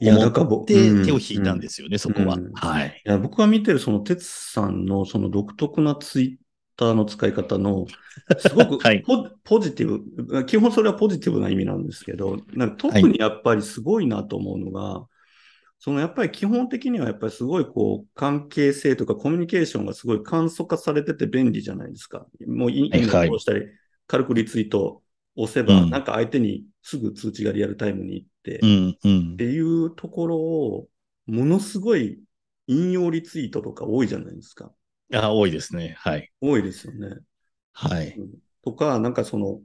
いや、だから僕、でうん手を引いたんですよね、そこはうん。はい。いや、僕が見てるその哲さんのその独特なツイッターの使い方の、すごく *laughs* はいポ,、ポジティブ、基本それはポジティブな意味なんですけど、なんか特にやっぱりすごいなと思うのが、そのやっぱり基本的にはやっぱりすごいこう関係性とかコミュニケーションがすごい簡素化されてて便利じゃないですか。もういいはいはいいいねを押したり、軽くリツイート押せば、うんなんか相手にすぐ通知がリアルタイムに行って、うんうんっていうところを、ものすごい引用リツイートとか多いじゃないですか。あ、多いですね。はい。多いですよね。はい。うんとか、なんかその、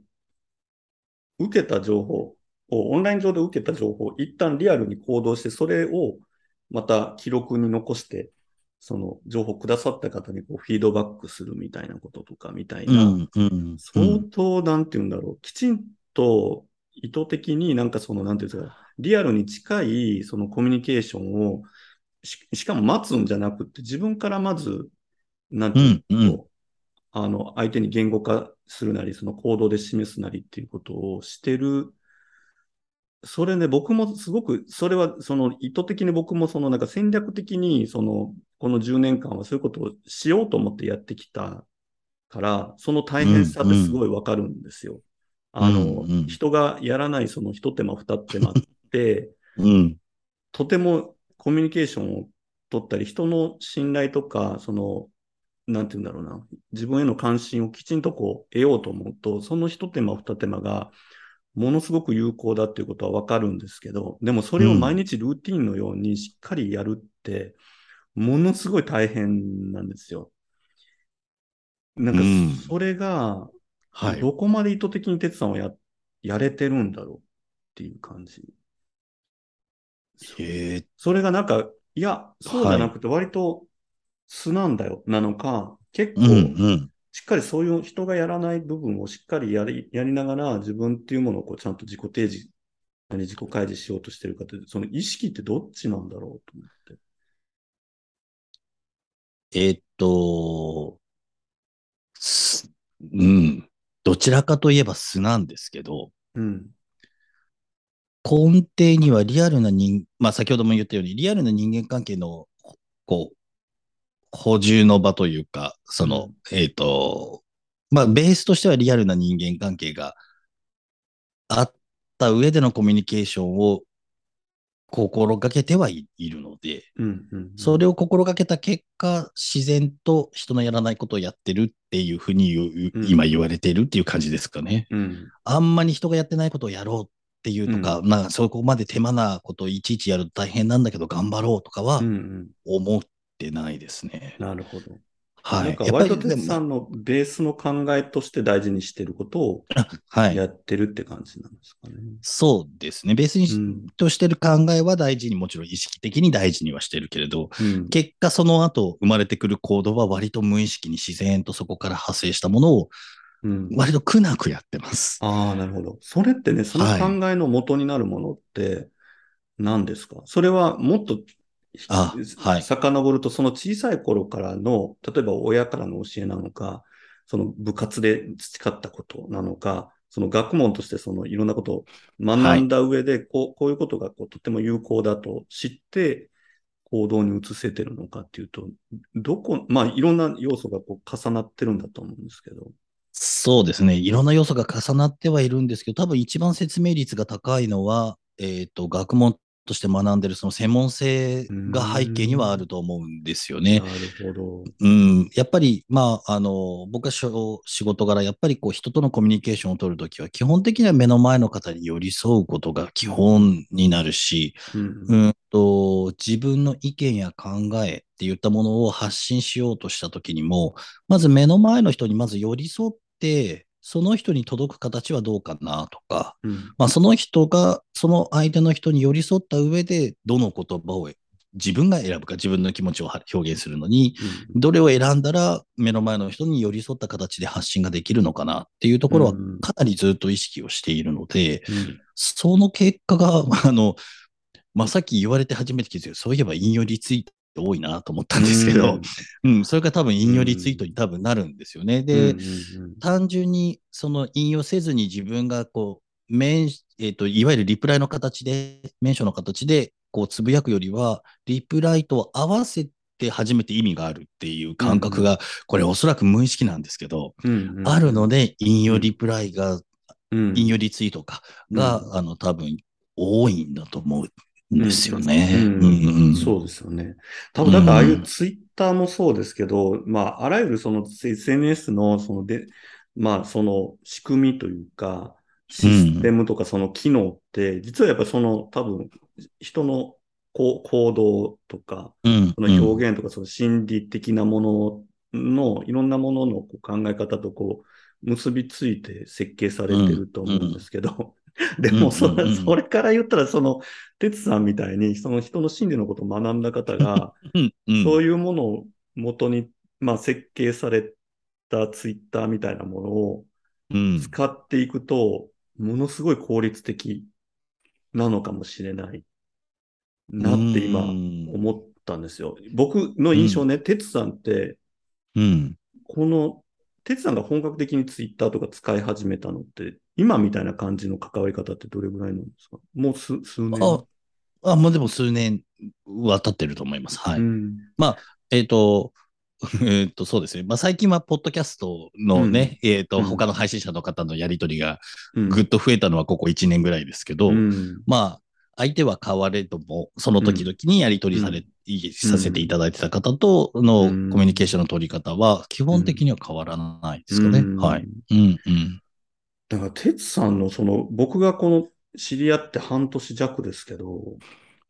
受けた情報を、オンライン上で受けた情報を一旦リアルに行動して、それをまた記録に残して、その情報くださった方にこうフィードバックするみたいなこととかみたいな、うんうん。相当、なんて言うんだろう、きちんと意図的になんかその、なんていうんですか、リアルに近いそのコミュニケーションをし、しかも待つんじゃなくて、自分からまず、なんていうの、うんうんあの、相手に言語化するなり、その行動で示すなりっていうことをしてる。それね、僕もすごく、それはその意図的に僕もそのなんか戦略的に、その、この10年間はそういうことをしようと思ってやってきたから、その大変さってすごいわかるんですよ。あの、うんうん人がやらないその一手間二手間って、*laughs* うん。とてもコミュニケーションを取ったり、人の信頼とか、その、なんて言うんだろうな、自分への関心をきちんとこう得ようと思うと、その一手間二手間がものすごく有効だっていうことはわかるんですけど、でもそれを毎日ルーティンのようにしっかりやるって、ものすごい大変なんですよ。なんかうん、それが、はい。どこまで意図的に哲さんはや、やれてるんだろうっていう感じ。へえそれがなんか、いや、そうじゃなくて割と素なんだよ、なのか、結構。しっかりそういう人がやらない部分をしっかりやり、やりながら自分っていうものをこうちゃんと自己提示、何自己開示しようとしてるかって、その意識ってどっちなんだろうと思って。えーっと、すうん。どちらかといえば素なんですけど、うん。根底にはリアルな人、まあ先ほども言ったように、リアルな人間関係の、こう、補充の場というか、その、えっ、と、まあベースとしてはリアルな人間関係があった上でのコミュニケーションを心がけてはいいるので、うん。うん。それを心がけた結果、自然と人のやらないことをやってるっていうふうに言う、うん今言われてるっていう感じですかね。うん。あんまり人がやってないことをやろうっていうとか、まあそこまで手間なことをいちいちやると大変なんだけど頑張ろうとかはうん。うん。思ってないですね。なるほど。はい。なんかやっぱ割とりでも哲さんのベースの考えとして大事にしてることをはい。やってるって感じなんですかね。そうですね。ベースにしうんとしてる考えは大事にもちろん意識的に大事にはしてるけれど、うん。結果その後生まれてくる行動は割と無意識に自然とそこから派生したものをうん。割と苦なくやってます。ああ、なるほど。それってね、そのはい考えの元になるものって何ですか、それはもっとあはい遡ると、その小さい頃からの、例えば親からの教えなのか、その部活で培ったことなのか、その学問としてそのいろんなことを学んだ上で、こうこういうことがこうとても有効だと知って行動に移せてるのかっていうと、どこ、まあいろんな要素がこう重なってるんだと思うんですけど。そうですね。いろんな要素が重なってはいるんですけど、多分一番説明率が高いのは、えっ、と、学問として学んでるその専門性が背景にはあると思うんですよね。なるほど。うん、やっぱり、まあ、あの、僕は仕事柄、やっぱりこう人とのコミュニケーションを取るときは、基本的には目の前の方に寄り添うことが基本になるし、うんうんと、自分の意見や考えっていったものを発信しようとしたときにも、まず目の前の人にまず寄り添って、その人に届く形はどうかなとか、うん。まあ、その人が、その相手の人に寄り添った上で、どの言葉を自分が選ぶか、自分の気持ちを表現するのに、どれを選んだら目の前の人に寄り添った形で発信ができるのかなっていうところはうん。かなりずっと意識をしているので、うん。その結果が、*laughs* あの、まあ、さっき言われて初めて気づいた。そういえば引用リツイート多いなと思ったんですけど、うん、それが多分引用リツイートに多分なるんですよね。で、うんうん単純にその引用せずに自分がこう、メンえっ、と、いわゆるリプライの形で、メンションの形で、こう、つぶやくよりは、リプライと合わせて初めて意味があるっていう感覚が、これおそらく無意識なんですけど、うんうん。あるので、引用リプライが、うん。引用リツイートか、が、うん。あの、多分、多いんだと思う。んですよね。うん。うん。うん。そうですよね。多分、だからああいうツイッターもそうですけど、まあ、あらゆるその SNS の、そので、まあ、その仕組みというか、システムとかその機能って、実はやっぱその多分、人のこう行動とか、うん。その表現とか、その心理的なものの、いろんなもののこう考え方とこう、結びついて設計されてると思うんですけど、でもそそれから言ったら、その、哲さんみたいに、その人の心理のことを学んだ方が、*laughs* うんうん。そういうものを元に、まあ、設計されたツイッターみたいなものをうん。使っていくと、ものすごい効率的なのかもしれないなって今うん。思ったんですよ。僕の印象ね、哲さんって、うん。この、哲さんが本格的にツイッターとか使い始めたのって、今みたいな感じの関わり方ってどれぐらいなんですか？もう数数年。あ、あ、もうでも数年は経ってると思います。はい。うんえっ、と、*laughs* えっと、そうですね。まあ、最近は、ポッドキャストのね、えっ、と、うん他の配信者の方のやりとりがうんぐっと増えたのはここ1年ぐらいですけど、うんまあ、相手は変われども、その時々にやり取りされ、させていただいてた方とのうんコミュニケーションの取り方は、基本的には変わらないですかね。うんはい。うんうん。だから、哲さんのその、僕がこの知り合って半年弱ですけど、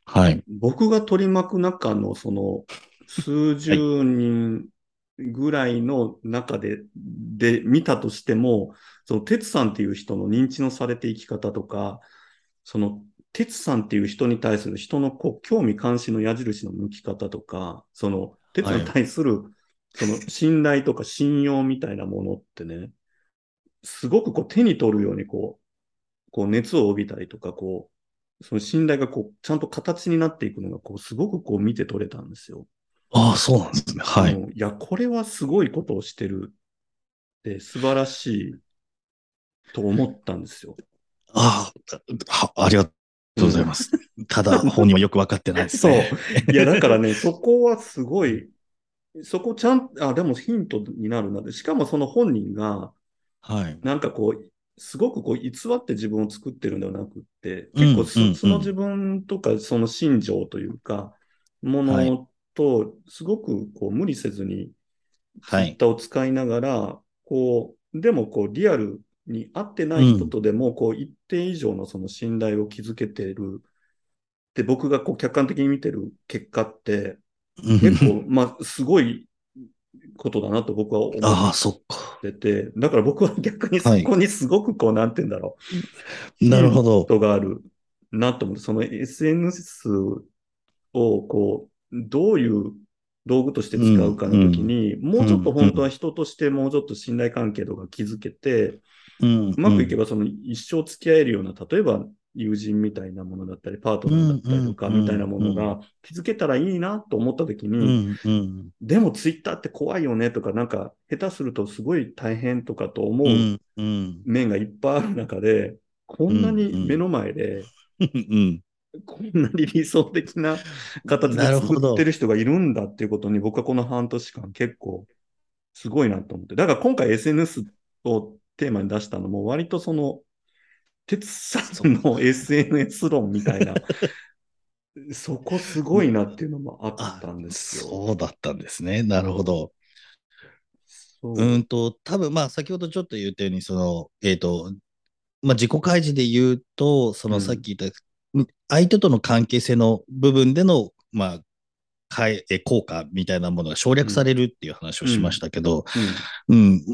はい。僕が取り巻く中のその、数十人ぐらいの中で、で見たとしても、その、哲さんっていう人の認知のされて生き方とか、その、哲さんっていう人に対する人のこう興味関心の矢印の向き方とか、その、哲さんに対する、その、信頼とか信用みたいなものってね、すごくこう手に取るようにこう、こう熱を帯びたりとか、こう、その信頼がこう、ちゃんと形になっていくのが、こう、すごくこう見て取れたんですよ。ああ、そうなんですね。はい。うんいや、これはすごいことをしてるって、素晴らしいと思ったんですよ。ああ、はありがとうございます。*laughs* ただ、本人はよくわかってないですそうね。。いや、だからね、そこはすごい、そこちゃん、あ、でもヒントになるなで、しかもその本人が、はい。なんかこう、すごくこう偽って自分を作ってるんではなくって、うん結構そ,、うんうんその自分とかその心情というか、もはいのと、すごくこう無理せずに、ツはいイッターを使いながら、こう、でもこうリアルに会ってない人とでも、こう一定以上のその信頼を築けてる。で、僕がこう客観的に見てる結果って、結構、まあ、すごいことだなと僕は思ってああ、そっか。ってて、だから僕は逆にそこにすごくこう、なんて言うんだろう。*laughs* なるほどヒン。トがあるなと思って、その SNS をこう、どういう道具として使うかの時に、もうちょっと本当は人としてもうちょっと信頼関係とか築けて、うんうまくいけばその一生付き合えるような、例えば友人みたいなものだったり、パートナーだったりとかうんみたいなものが築けたらいいなと思った時うに、んうん。でもツイッターって怖いよねとか、なんか下手するとすごい大変とかと思う面がいっぱいある中で、こんなに目の前で、うんこんなに理想的な形で作ってる人がいるんだっていうことに、僕はこの半年間結構すごいなと思って。だから今回 SNS をテーマに出したのも、割とその、哲さんの SNS 論みたいな、*laughs* そこすごいなっていうのもあったんですよ。そうだったんですね。なるほど。そううんと、多分まあ先ほどちょっと言ったように、その、えっ、と、まあ自己開示で言うと、そのうんさっき言った、相手との関係性の部分での、まあ、かええ効果みたいなものが省略されるっていう話をしましたけど、うん。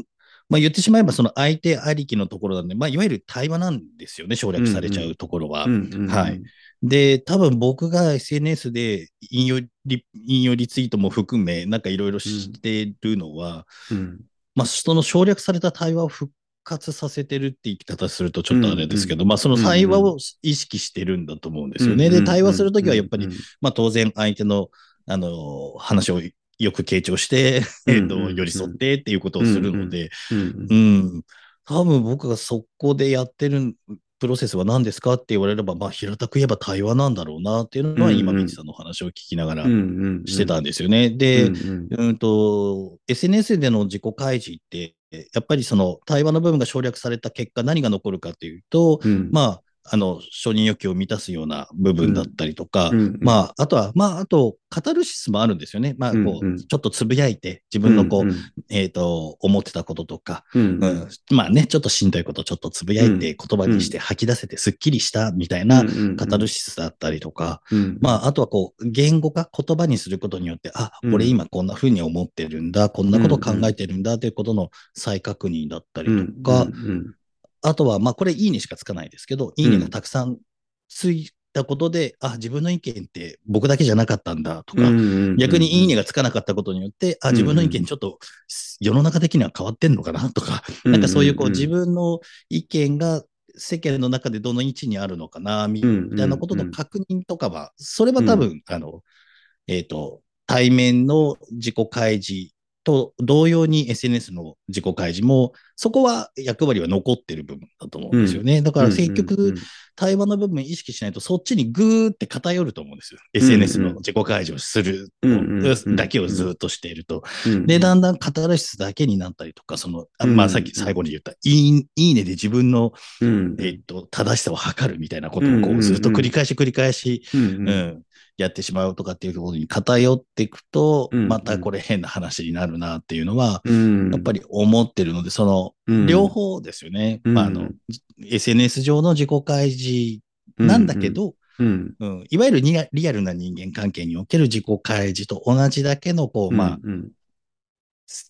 まあ言ってしまえばその相手ありきのところなんで、まあいわゆる対話なんですよね、省略されちゃうところは。はい。で、多分僕が SNS で引用リ引用リツイートも含め、なんかいろいろしてるのは、うんまあ、その省略された対話を復活させてるって言い方するとちょっとあれですけど、まあ、その対話を意識してるんだと思うんですよね。で、対話するときはやっぱり、うんまあ、当然相手の、あの、話をよく傾聴して、*laughs* えっと、寄り添ってっていうことをするので、うんうん。多分僕がそこでやってるプロセスは何ですかって言われれば、まあ、平たく言えば対話なんだろうなっていうのは、今、うんうん。ミチさんのお話を聞きながらしてたんですよね。で、うんと、SNS での自己開示って、やっぱりその対話の部分が省略された結果、何が残るかというと、うん。まあ、あの、承認欲求を満たすような部分だったりとか、うんうん。まあ、あとは、まあ、あと、カタルシスもあるんですよね。まあ、こう、うん。うんちょっとつぶやいて、自分のこう、うんえっ、と、思ってたこととか、うん。うん、まあね、ちょっとしんどいことちょっとつぶやいて、言葉にして吐き出せてすっきりしたみたいなカタルシスだったりとか、うん。まあ、あとはこう、言語化、言葉にすることによって、あ、うん。俺今こんな風に思ってるんだ、こんなこと考えてるんだということの再確認だったりとか、うんあとは、まあ、これいいねしかつかないですけど、いいねがたくさんついたことで、あ、自分の意見って僕だけじゃなかったんだとか、うん逆にいいねがつかなかったことによって、あ、うん自分の意見ちょっと世の中的には変わってんのかなとか、なんかそういうこううん自分の意見が世間の中でどの位置にあるのかな、みうんたいなことの確認とかは、それは多分、あの、えっ、と、対面の自己開示と同様に SNS の自己開示も、そこは役割は残ってる部分だと思うんですよね。だから結局、対話の部分意識しないと、そっちにぐーって偏ると思うんですよ。SNS の自己開示をするうんうんだけをずっとしていると。うんで、だんだんカタルシスだけになったりとか、その、あまあさっき最後に言った、いいいいねで自分の、うん。えっと、正しさを測るみたいなことをうんうんうんこうずっと繰り返し繰り返し、うん。う、ん、やってしまうとかっていうところに偏っていくと、うんまたこれ変な話になるなっていうのは、うん。やっぱり思ってるので、その、うん。両方ですよね。うん。まあ、あの、SNS 上の自己開示なんだけど、うん。うん。いわゆるリアリアルな人間関係における自己開示と同じだけの、こう、まあ、うん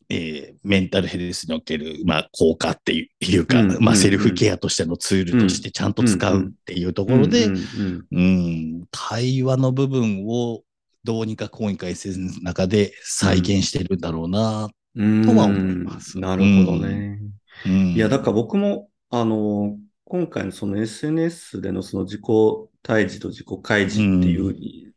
えーメンタルヘルスにおける、まあ、効果っていうか、うんまあ、うんセルフケアとしてのツールとしてちゃんと使うっていうところで、ううんうん。ん、対話の部分をどうにかこうにか SNS の中で再現してるんだろうな。うん。とは思います。なるほどね。うん、いや、だから僕も、あの、今回のその SNS でのその自己対峙と自己開示っていう、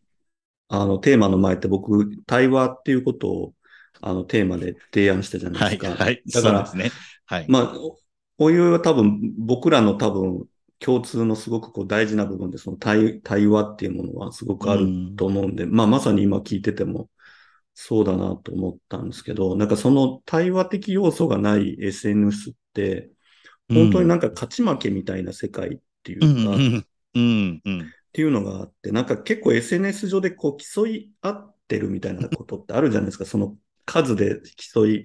あの、テーマの前って僕、対話っていうことを、あの、テーマで提案したじゃないはい、ですか。はい。だからですね。はい。まあ、おおいおいは多分、僕らの多分、共通のすごくこう大事な部分で、その対対話っていうものはすごくあると思うんで、まあまさに今聞いててもそうだなと思ったんですけど、なんかその対話的要素がない SNS って、本当になんか勝ち負けみたいな世界っていううん、か、っうん、うん、うん。ていうのがあって、なんか結構 SNS 上でこう競い合ってるみたいなことってあるじゃないですか、その数で競い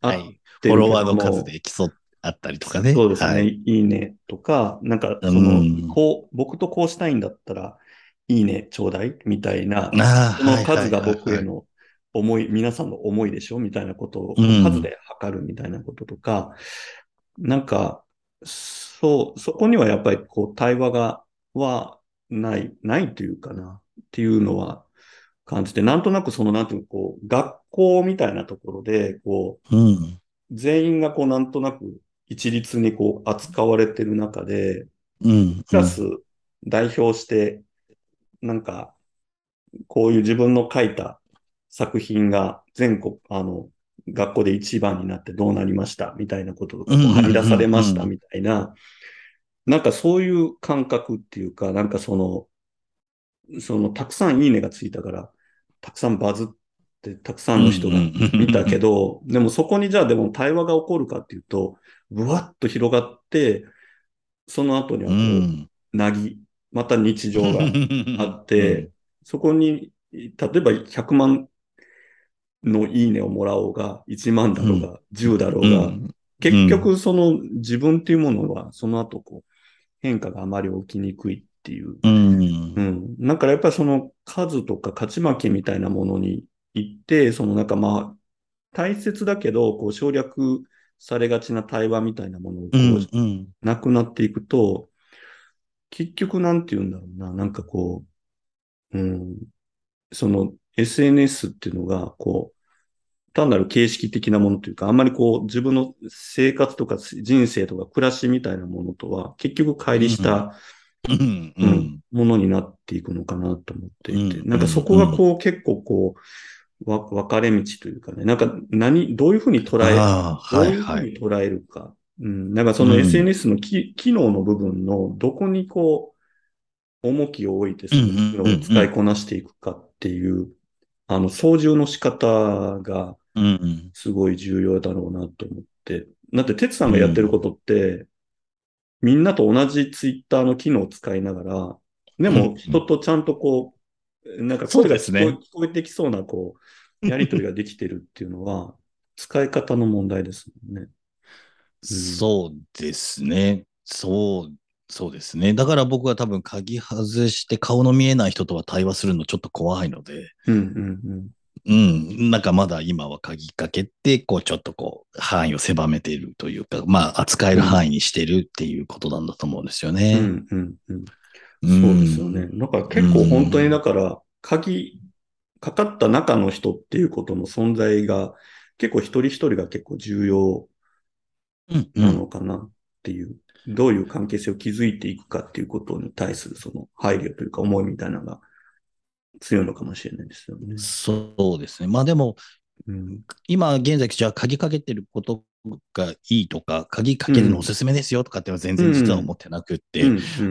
合ってフォロワーの数で競ったりとかね。そうですね。はい。い、いねとか、なんか、その、うんこう、僕とこうしたいんだったら、いいねちょうだいみたいな、ああ、その数が僕への思い、皆さんの思いでしょみたいなことを、うん数で測るみたいなこととか、なんか、そう、そこにはやっぱりこう、対話が、はない、ないというかな、っていうのは感じで、なんとなくその、なんていうか、こう、学校みたいなところで、こうん。う、全員がこう、なんとなく一律にこう、扱われてる中で、うん。クラス代表して、なんか、こういう自分の書いた作品が全国、あの、学校で一番になってどうなりました？みたいなこととか、張り出されました？みたいな、なんかそういう感覚っていうか、なんかその、その、たくさんいいねがついたから、たくさんバズって、たくさんの人が見たけど、でもそこにじゃあでも対話が起こるかっていうと、ぶわっと広がって、その後にはうこう、ん。なぎ、また日常があ *laughs* あって、そこに、例えば100万のいいねをもらおうが、1万だろうが、10だろうが、結局その自分っていうものは、その後こう、変化があまり起きにくいっていう。うんう。ん。だからやっぱりその数とか勝ち負けみたいなものに行って、そのなんかまあ、大切だけど、こう省略されがちな対話みたいなものをこう。うんうん。なくなっていくと、結局なんて言うんだろうな、なんかこう、うん、その SNS っていうのが、こう、単なる形式的なものというか、あんまりこう自分の生活とか人生とか暮らしみたいなものとは結局乖離した、うん。ううんん。ものになっていくのかなと思っていて、うんなんかそこがこう結構こう、わ分かれ道というかね、なんか何、どういうふうに捉え、ああ、どうはいいうはい。ふうに捉えるか。うん。なんかそのうん SNS のき、機能の部分のどこにこう、重きを置いてその機能を使いこなしていくかっていう、あの、操縦の仕方が。すごい重要だろうなと思って。だって、哲さんがやってることって、みんなと同じツイッターの機能を使いながら、でうんも人とちゃんとこう、なんか声が聞こね聞こえてきそうな、こう、やりとりができてるっていうのは、使い方の問題ですもんね。そうですね。そう、そうですね。だから僕は多分鍵外して顔の見えない人とは対話するのちょっと怖いので、うんうんうん、なんかまだ今は鍵かけて、こうちょっとこう範囲を狭めているというか、まあ扱える範囲にしてるっていうことなんだと思うんですようん。うね。んうんうん。うんそうですよね。だから結構本当にだから、鍵、かかった中の人っていうことの存在が、結構一人一人が結構重要うんうなんのかなっていう、どういう関係性を築いていくかっていうことに対するその配慮というか思いみたいなのが強いのかもしれないですよね。そうですね。まあでも、うん。今現在じゃあ鍵かけてることがいいとか、鍵かけるのおすすめですよとかっては全然実は思ってなくって、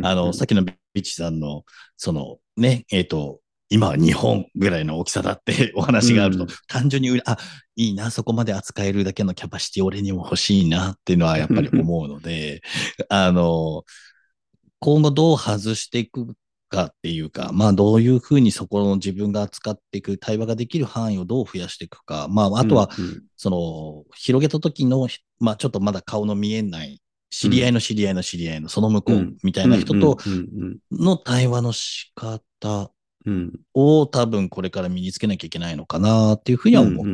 あの、うんさっきのビッチさんの、そのね、えっ、と、今は日本ぐらいの大きさだって *laughs* お話があると、うん単純にあ、いいな、そこまで扱えるだけのキャパシティ俺にも欲しいなっていうのはやっぱり思うので、*laughs* あの、今後どう外していくかっていうか、まあどういうふうにそこの自分が扱っていく対話ができる範囲をどう増やしていくか、まああとは、うんその、広げた時の、まあちょっとまだ顔の見えない、知り合いの知り合いの知り合いのその向こううんみたいな人とうんの対話の仕方を多分これから身につけなきゃいけないのかなっていうふうには思っ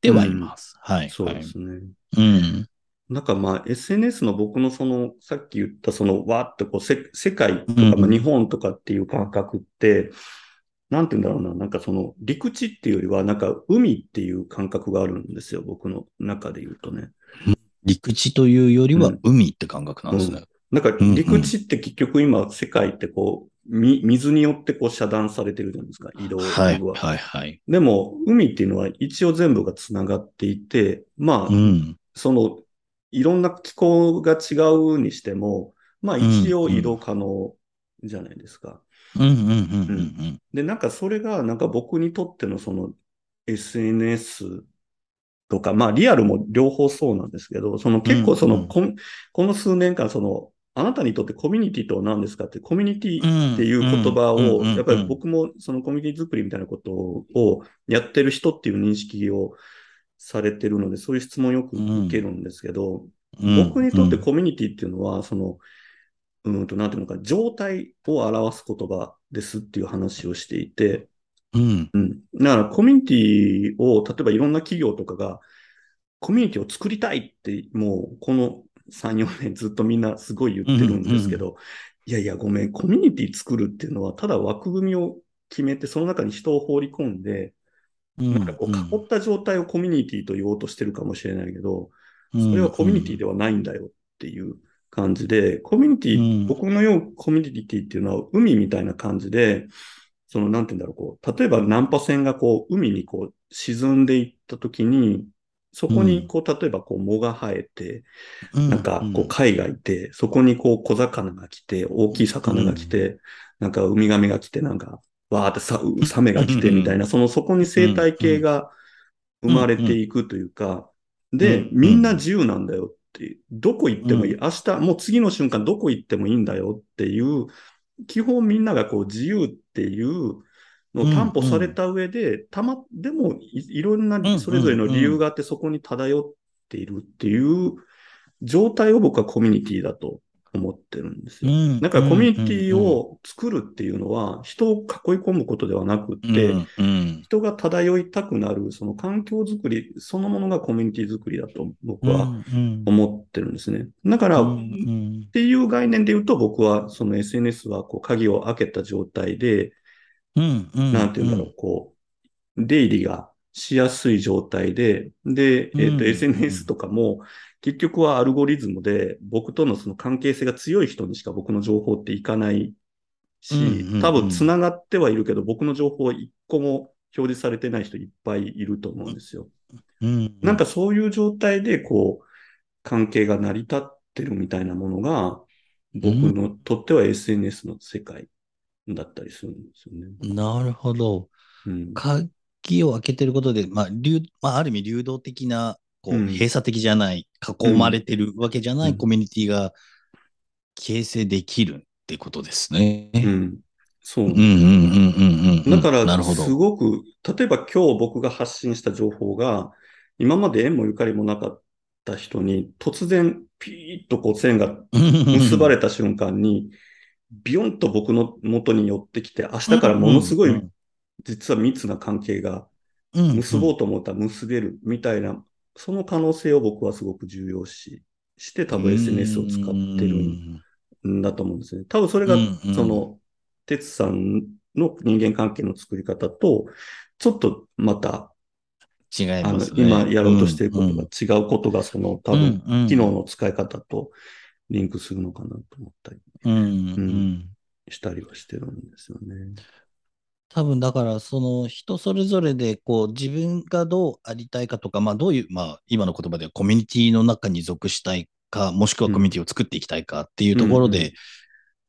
てはいます。はい。そうですね。はい。うん。なんかまあ SNS の僕のそのさっき言ったそのわーってこうせ世界とかうんまあ日本とかっていう感覚って、なんて言うんだろうな、なんかその陸地っていうよりはなんか海っていう感覚があるんですよ、僕の中で言うとね。陸地というよりはうん海って感覚なんですね。なんかんうん陸地って結局今世界ってこう、み水によってこう遮断されてるじゃないですか、移動はい。は。はい。はい。でも海っていうのは一応全部がつながっていて、まあうん。その、いろんな気候が違うにしても、まあ一応移動可能じゃないですか。で、なんかそれが、なんか僕にとってのその SNS とか、まあリアルも両方そうなんですけど、その結構そうんうん。のこの数年間その、あなたにとってコミュニティとは何ですかって、コミュニティっていう言葉を、やっぱり僕もそのコミュニティ作りみたいなことをやってる人っていう認識をされてるので、そういう質問よく受けるんですけど、うん。僕にとってコミュニティっていうのは、その、うんと、なんていうのか、状態を表す言葉ですっていう話をしていて、うん。うん。だからコミュニティを、例えばいろんな企業とかが、コミュニティを作りたいって、もうこの3、4年ずっとみんなすごい言ってるんですけど、いやいや、ごめん、コミュニティ作るっていうのは、ただ枠組みを決めて、その中に人を放り込んで、うんなんかこう囲った状態をコミュニティと言おうとしてるかもしれないけど、うん。それはコミュニティではないんだよっていう感じで、コミュニティ、うん。僕のようコミュニティっていうのは海みたいな感じで、その、なんて言うんだろう、こう、例えば難破船がこう、海にこう、沈んでいった時に、そこにこう、例えばこう、藻が生えて、うん。なんかこう、貝がいて、そこにこう、小魚が来て、大きい魚が来て、なんかウミガメが来て、なんか、わーってさ、うサメが来てみたいな、その、そこに生態系が生まれていくというか、でうん、みんな自由なんだよっていう、どこ行ってもいい、う明日、もう次の瞬間どこ行ってもいいんだよっていう、基本みんながこう自由っていうのを担保された上で、たま、でもいいろんなうん。それぞれの理由があってそこに漂っているっていう状態を僕はコミュニティだと思ってるんですよ。うんだからコミュニティを作るっていうのは人を囲い込むことではなくって、人が漂いたくなる、その環境づくりそのものがコミュニティづくりだと僕はうん思ってるんですね。だから、っんていう概念で言うと僕はその SNS はこう鍵を開けた状態で、なんていうんだろう、こう、出入りがしやすい状態で、で、えっ、と、うん SNS とかも結局はアルゴリズムで僕とのその関係性が強い人にしか僕の情報っていかないし、うんうんうん多分繋がってはいるけど僕の情報一個も表示されてない人いっぱいいると思うんですよ。うんなんかそういう状態でこう、関係が成り立ってるみたいなものが、僕のとっては SNS の世界だったりするんですよね。なるほど。うん。鍵を開けてることで、まあ、流、まあ、ある意味流動的な、こう、うん閉鎖的じゃない、囲まれてるわけじゃなうんいコミュニティが形成できるってことですね。うん。そう。うんうんうんうんうんうん。だから。すごく、例えば今日僕が発信した情報が、今まで縁もゆかりもなかった人に、突然、ピーッとこう線が結ばれた瞬間に、ビヨンと僕の元に寄ってきて、明日からものすごい、実は密な関係が結ぼうと思ったら結べるみたいな、その可能性を僕はすごく重要視して、多分 SNS を使ってるんだと思うんですね。多分それがその、哲さんの人間関係の作り方と、ちょっとまた、違います、ね。今やろうとしていることうんが違うことが、その多分、機能の使い方とリンクするのかなと思ったりうんしたりはしてるんですよね。多分だからその人それぞれでこう自分がどうありたいかとか、まあどういう、まあ今の言葉ではコミュニティの中に属したいか、もしくはコミュニティを作っていきたいかっていうところで、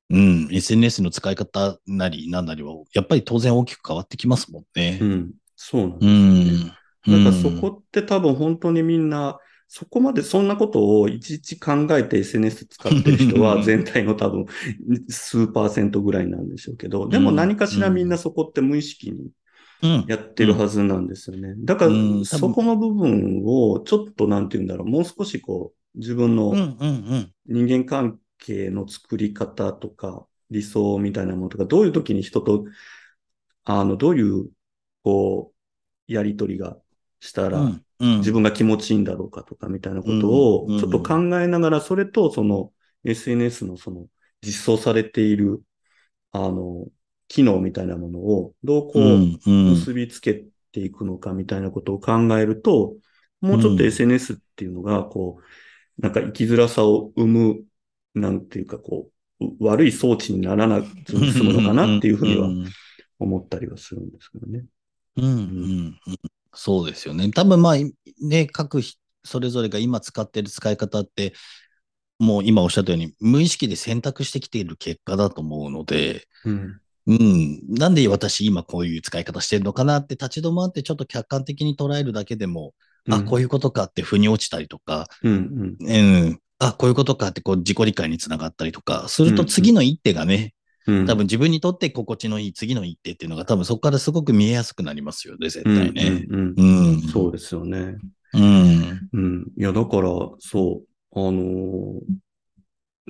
うん、SNS の使い方なりなんなりは、やっぱり当然大きく変わってきますもんねう。ん、そうなんですね。ん。なんかそこって多分本当にみんな、そこまでそんなことをいちいち考えて SNS 使ってる人は *laughs* 全体の多分数パーセントぐらいなんでしょうけど、でも何かしらみんなそこって無意識にうん。やってるはずなんですよね。だからそこの部分をちょっとなんて言うんだろう、もう少しこう自分の。人間関係の作り方とか理想みたいなものとか、どういう時に人と、あの、どういうこう、やりとりがしたら、自分が気持ちいいんだろうかとかみたいなことをうん。ちょっと考えながら、それとその SNS のその実装されている、あの、機能みたいなものをどうこう結びつけていくのかみたいなことを考えると、もうちょっとうん。SNS っていうのが、こう、なんか生きづらさを生む、なんていうかこう、う悪い装置にならなずに済むのかなっていうふうにはん。思ったりはするんですけどね。うん。うん。うんそうですよね。多分まあ、ね、各ひそれぞれが今使っている使い方って、もう今おっしゃったように、無意識で選択してきている結果だと思うので、うん。うん、なんで私今こういう使い方してるのかなって立ち止まってちょっと客観的に捉えるだけでも、あ、こういうことかって腑に落ちたりとか、うん。うん。うん、あ、こういうことかってこう自己理解につながったりとか、すると次の一手がね、うん。多分自分にとって心地のいい次の一手っていうのが多分そこからすごく見えやすくなりますよね、絶対ね。そうですよね。うん。うん。いや、だから、そう、あのー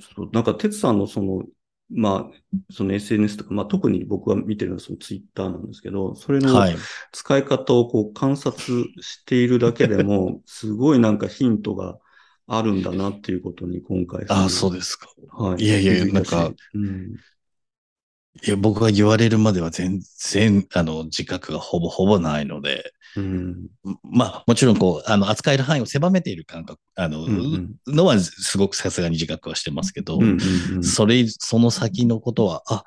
そう、なんか、哲さんのその、まあ、その SNS とか、まあ、特に僕が見てるのはそのツイッターなんですけど、それのはい。使い方をこう観察しているだけでも、すごいなんかヒントがあるんだなっていうことに今回。あ、そうですか。はい。いやいやなんか、うん。いや、僕が言われるまでは全然、あの、自覚がほぼほぼないので、うん。まあ、もちろん、こう、あの、扱える範囲を狭めている感覚、あの、うんうん。のはすごくさすがに自覚はしてますけど、うんうんうん。それ、その先のことは、あ、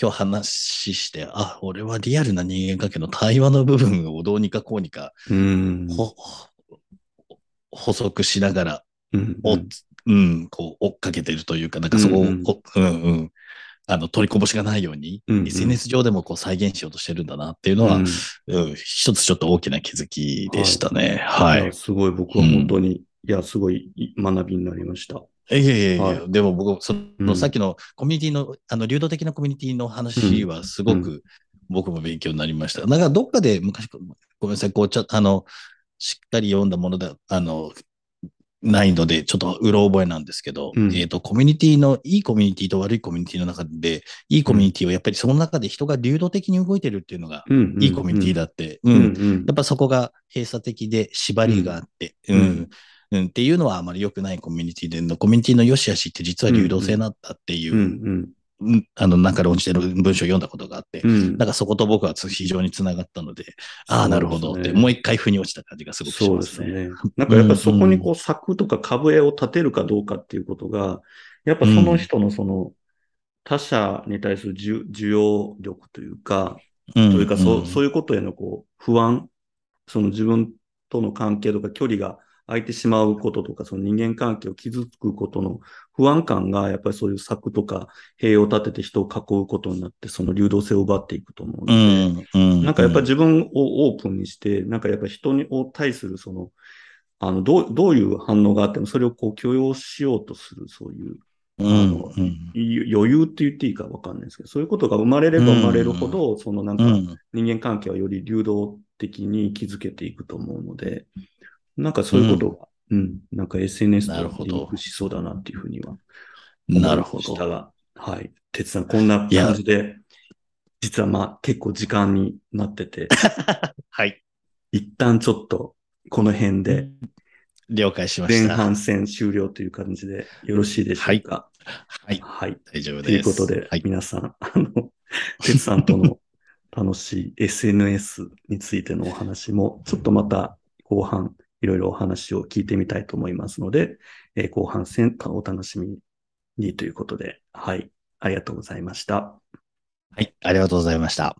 今日話して、あ、俺はリアルな人間関係の対話の部分をどうにかこうにか、うん。ほ、補足しながら、うんお、うん、こう、追っかけてるというか、なんかそこを、うんうん。こうんうん、あの、取りこぼしがないように、うんうん SNS 上でもこう再現しようとしてるんだなっていうのは、うんうん、一つちょっと大きな気づきでしたね。はいい。やすごい僕は本当に、いや、すごい学びになりました。いやいやいやはいでも僕、その、うんさっきのコミュニティの、あの、流動的なコミュニティの話はすごく僕も勉強になりました。なんかどっかで昔、ごめんなさい、こう、ちょっとあの、しっかり読んだものだ、あの、ないので、ちょっとうろ覚えなんですけど、うん。えっ、と、コミュニティの、いいコミュニティと悪いコミュニティの中で、いいコミュニティはやっぱりその中で人が流動的に動いてるっていうのが、いいコミュニティだって、ううん。ん、うん。やっぱそこが閉鎖的で縛りがあって、ううん。ん、うん、っていうのはあまり良くないコミュニティでの、コミュニティの良し悪しって実は流動性なんだっていう、あの、なんか論じてる文章を読んだことがあって、うん。うんなんかそこと僕は非常につながったので、ああ、なるほど。って、もう一回腑に落ちた感じがすごくしそうますね。ですね。なんかやっぱりそこにこう柵とか壁を立てるかどうかっていうことが、やっぱその人のその他者に対する需需要力というか、うん。というかそう、ん。そういうことへのこう不安、その自分との関係とか距離が空いてしまうこととか、その人間関係を傷つくことの不安感が、やっぱりそういう柵とか塀を立てて人を囲うことになって、その流動性を奪っていくと思うのうで、ん、うん。なんかやっぱり自分をオープンにして、なんかやっぱり人にを対するその、あの、どう、どういう反応があっても、それをこう許容しようとする、そういう、うん、あのうん、い余裕って言っていいかわかんないですけど、そういうことが生まれれば生まれるほど、そのなんかうん、人間関係はより流動的に築けていくと思うので、なんかそういうことが、うん、なんか SNS とリンクしそうだなっていうふうにはなるほど。したが、はい。哲さん、こんな感じで、実はまあ結構時間になってて、*laughs* はい。一旦ちょっとこの辺で了解しました。前半戦終了という感じでよろしいでしょうか？はい。はい。大丈夫です。ということで、はい。皆さん、あの、哲さんとの楽しい SNS についてのお話も、ちょっとまた後半、いろいろお話を聞いてみたいと思いますので、えー後半戦お楽しみにということで、はい。ありがとうございました。はい。ありがとうございました。